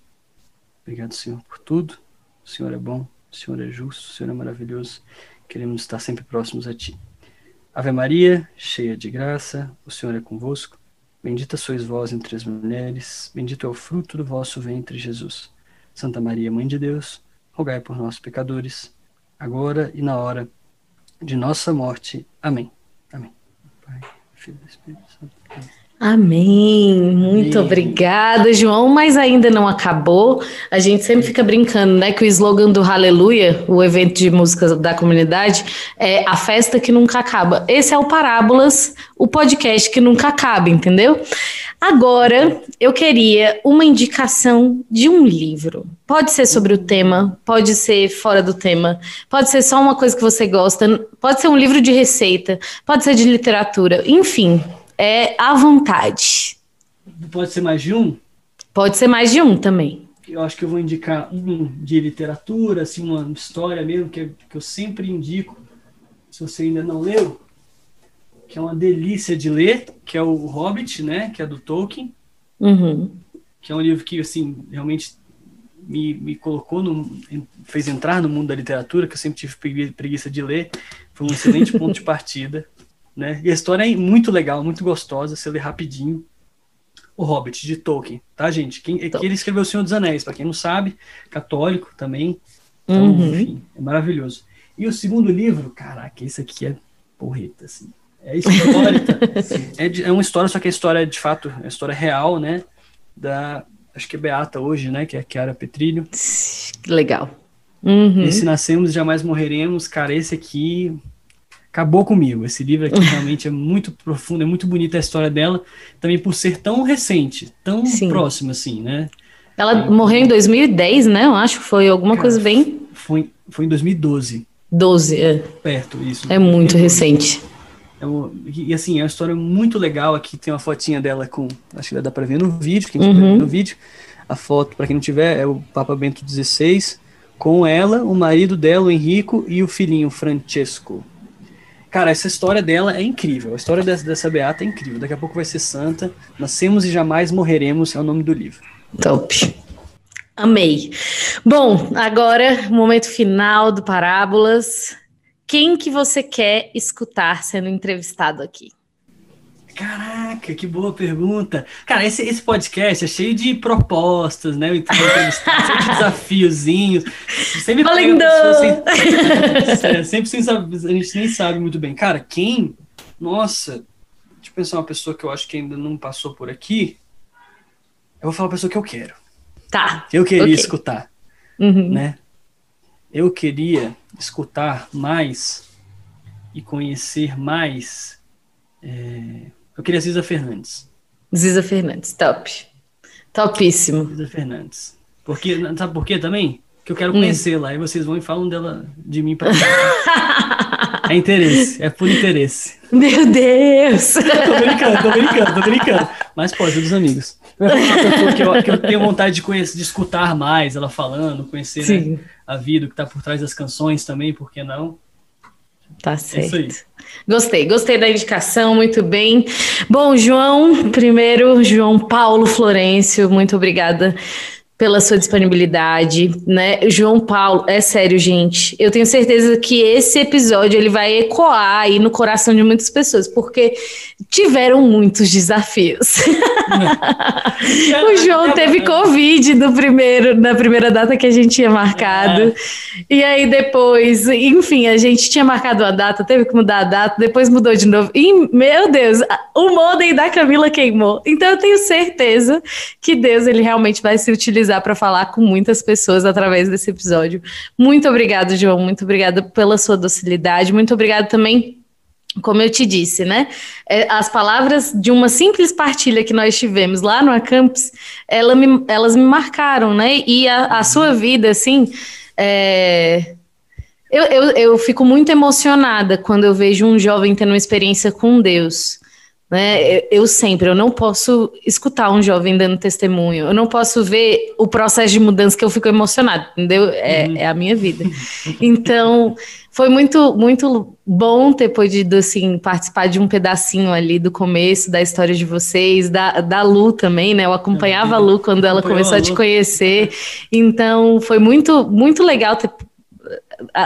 Obrigado, Senhor, por tudo. O Senhor é bom, o Senhor é justo, o Senhor é maravilhoso. Queremos estar sempre próximos a Ti. Ave Maria, cheia de graça, o Senhor é convosco. Bendita sois vós entre as mulheres, bendito é o fruto do vosso ventre, Jesus. Santa Maria, Mãe de Deus, rogai por nós, pecadores, agora e na hora de nossa morte. Amém. Amém. Pai, Filho e Espírito Santo. Amém. Amém. Muito Amém. obrigada, João. Mas ainda não acabou. A gente sempre fica brincando, né? Que o slogan do Aleluia, o evento de música da comunidade, é a festa que nunca acaba. Esse é o Parábolas, o podcast que nunca acaba, entendeu? Agora, eu queria uma indicação de um livro. Pode ser sobre o tema, pode ser fora do tema, pode ser só uma coisa que você gosta, pode ser um livro de receita, pode ser de literatura, enfim é à vontade. Pode ser mais de um? Pode ser mais de um também. Eu acho que eu vou indicar um de literatura, assim, uma história mesmo, que, que eu sempre indico, se você ainda não leu, que é uma delícia de ler, que é o Hobbit, né, que é do Tolkien, uhum. que é um livro que, assim, realmente me, me colocou, no, fez entrar no mundo da literatura, que eu sempre tive preguiça de ler, foi um excelente ponto de partida né? E a história é muito legal, muito gostosa, você lê rapidinho. O Hobbit, de Tolkien, tá, gente? Quem, então. que ele escreveu O Senhor dos Anéis, para quem não sabe, católico também. Então, uhum. enfim, é maravilhoso. E o segundo livro, caraca, esse aqui é porreta, assim. É histórica. é, de, é uma história, só que a história é de fato, é a história real, né? Da, acho que é Beata hoje, né? Que é a Chiara Petrilho. Legal. Uhum. Esse Nascemos Jamais Morreremos, cara, esse aqui acabou comigo. Esse livro aqui realmente é muito profundo, é muito bonita a história dela, também por ser tão recente, tão Sim. próxima assim, né? Ela é, morreu em 2010, né? Eu acho que foi alguma cara, coisa bem. Foi, foi em 2012. 12, é. Perto, isso. É muito recente. É um, e assim, é uma história muito legal. Aqui tem uma fotinha dela com. Acho que dá para ver no vídeo, quem uhum. no vídeo. A foto, para quem não tiver, é o Papa Bento XVI, com ela, o marido dela, o Henrico, e o filhinho Francesco. Cara, essa história dela é incrível. A história dessa, dessa beata é incrível. Daqui a pouco vai ser santa. Nascemos e jamais morreremos é o nome do livro. Top. Amei. Bom, agora, momento final do Parábolas. Quem que você quer escutar sendo entrevistado aqui? Caraca, que boa pergunta. Cara, esse, esse podcast é cheio de propostas, né? cheio de desafiozinhos. Sempre Valendo! Sem, sempre sem saber, a gente nem sabe muito bem. Cara, quem? Nossa, deixa eu pensar uma pessoa que eu acho que ainda não passou por aqui. Eu vou falar uma pessoa que eu quero. Tá. Que eu queria okay. escutar. Uhum. Né? Eu queria escutar mais e conhecer mais. É eu queria Ziza Fernandes. Ziza Fernandes, top. Topíssimo. Ziza Fernandes. Porque, sabe por quê também? Que eu quero hum. conhecê-la. Aí vocês vão e falam dela, de mim pra mim. é interesse, é por interesse. Meu Deus! tô brincando, tô brincando, tô brincando. Mas pode, dos amigos. Que eu, que eu tenho vontade de conhecer, de escutar mais ela falando, conhecer né, a vida, o que tá por trás das canções também, por que não? Tá certo. Gostei, gostei da indicação, muito bem. Bom, João, primeiro, João Paulo Florencio, muito obrigada pela sua disponibilidade, né? João Paulo, é sério, gente. Eu tenho certeza que esse episódio ele vai ecoar aí no coração de muitas pessoas, porque tiveram muitos desafios. o João teve Covid no primeiro, na primeira data que a gente tinha marcado. É. E aí depois, enfim, a gente tinha marcado a data, teve que mudar a data, depois mudou de novo. E, meu Deus, o modem da Camila queimou. Então eu tenho certeza que Deus ele realmente vai se utilizar utilizar para falar com muitas pessoas através desse episódio. Muito obrigado, João. Muito obrigada pela sua docilidade. Muito obrigado também como eu te disse, né? É, as palavras de uma simples partilha que nós tivemos lá no Acampus, ela me, elas me marcaram, né? E a, a sua vida, assim, é... eu, eu, eu fico muito emocionada quando eu vejo um jovem tendo uma experiência com Deus. Né? Eu sempre, eu não posso escutar um jovem dando testemunho, eu não posso ver o processo de mudança que eu fico emocionado, entendeu? É, uhum. é a minha vida. Então, foi muito, muito bom ter podido, assim, participar de um pedacinho ali do começo da história de vocês, da, da Lu também, né? Eu acompanhava a Lu quando ela começou a te conhecer, então foi muito, muito legal ter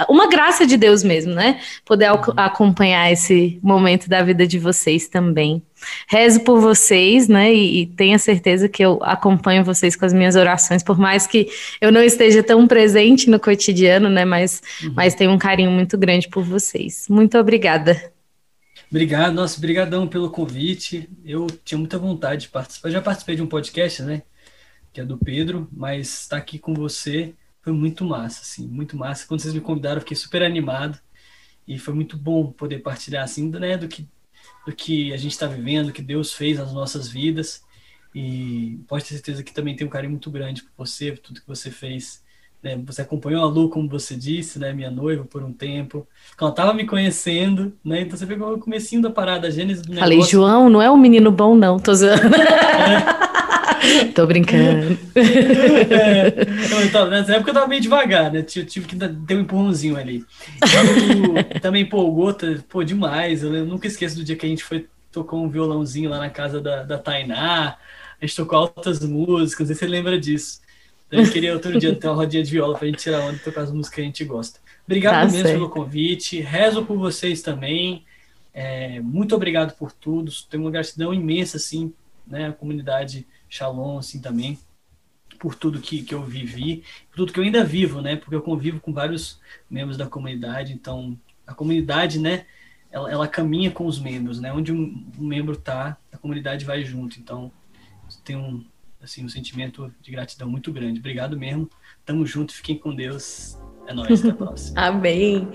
uma graça de Deus mesmo, né? Poder uhum. acompanhar esse momento da vida de vocês também. Rezo por vocês, né? E, e, tenha certeza que eu acompanho vocês com as minhas orações, por mais que eu não esteja tão presente no cotidiano, né? Mas, uhum. mas tenho um carinho muito grande por vocês. Muito obrigada. Obrigado, nossa, brigadão pelo convite. Eu tinha muita vontade de participar. Eu já participei de um podcast, né? Que é do Pedro, mas estar aqui com você foi muito massa, assim, muito massa. Quando vocês me convidaram, eu fiquei super animado e foi muito bom poder partilhar, assim, né, do que, do que a gente está vivendo, que Deus fez nas nossas vidas. E pode ter certeza que também tem um carinho muito grande por você, por tudo que você fez. Né? Você acompanhou a Lu, como você disse, né, minha noiva, por um tempo. Ela estava me conhecendo, né? Então você pegou o comecinho da parada, a gênese do negócio. Falei, João, não é um menino bom, não, tô zoando. É. Tô brincando. é, então, nessa época eu tava meio devagar, né? Tive, tive que ter um empurrãozinho ali. Eu, também empolgou, pô, demais. Eu nunca esqueço do dia que a gente foi, tocou um violãozinho lá na casa da, da Tainá. A gente tocou altas músicas, não sei se você lembra disso. Então, eu queria outro dia ter uma rodinha de viola pra gente tirar onda e tocar as músicas que a gente gosta. Obrigado tá mesmo certo. pelo convite. Rezo por vocês também. É, muito obrigado por tudo. Tenho uma gratidão imensa, assim, né? A comunidade Shalom, assim, também, por tudo que, que eu vivi, por tudo que eu ainda vivo, né? Porque eu convivo com vários membros da comunidade, então a comunidade, né? Ela, ela caminha com os membros, né? Onde um, um membro tá, a comunidade vai junto. Então, tem um, assim, um sentimento de gratidão muito grande. Obrigado mesmo. Tamo junto, fiquem com Deus. É nóis, até a próxima. Amém.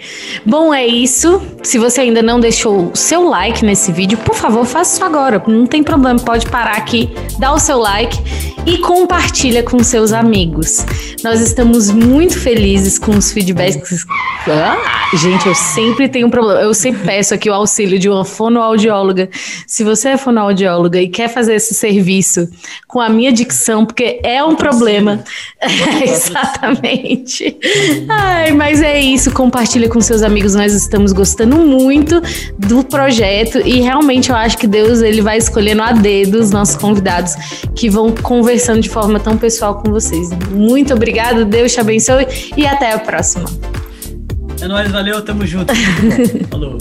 Bom, é isso. Se você ainda não deixou o seu like nesse vídeo, por favor, faça isso agora. Não tem problema, pode parar aqui, dá o seu like e compartilha com seus amigos. Nós estamos muito felizes com os feedbacks. Ah, gente, eu sempre tenho um problema. Eu sempre peço aqui o auxílio de uma fonoaudióloga. Se você é fonoaudióloga e quer fazer esse serviço com a minha dicção, porque é um problema. É, exatamente. Ai, mas é isso, compartilha com seus amigos, nós estamos gostando muito do projeto e realmente eu acho que Deus ele vai escolhendo a dedo os nossos convidados que vão conversando de forma tão pessoal com vocês. Muito obrigada, Deus te abençoe e até a próxima. É nóis, valeu, tamo junto. Falou.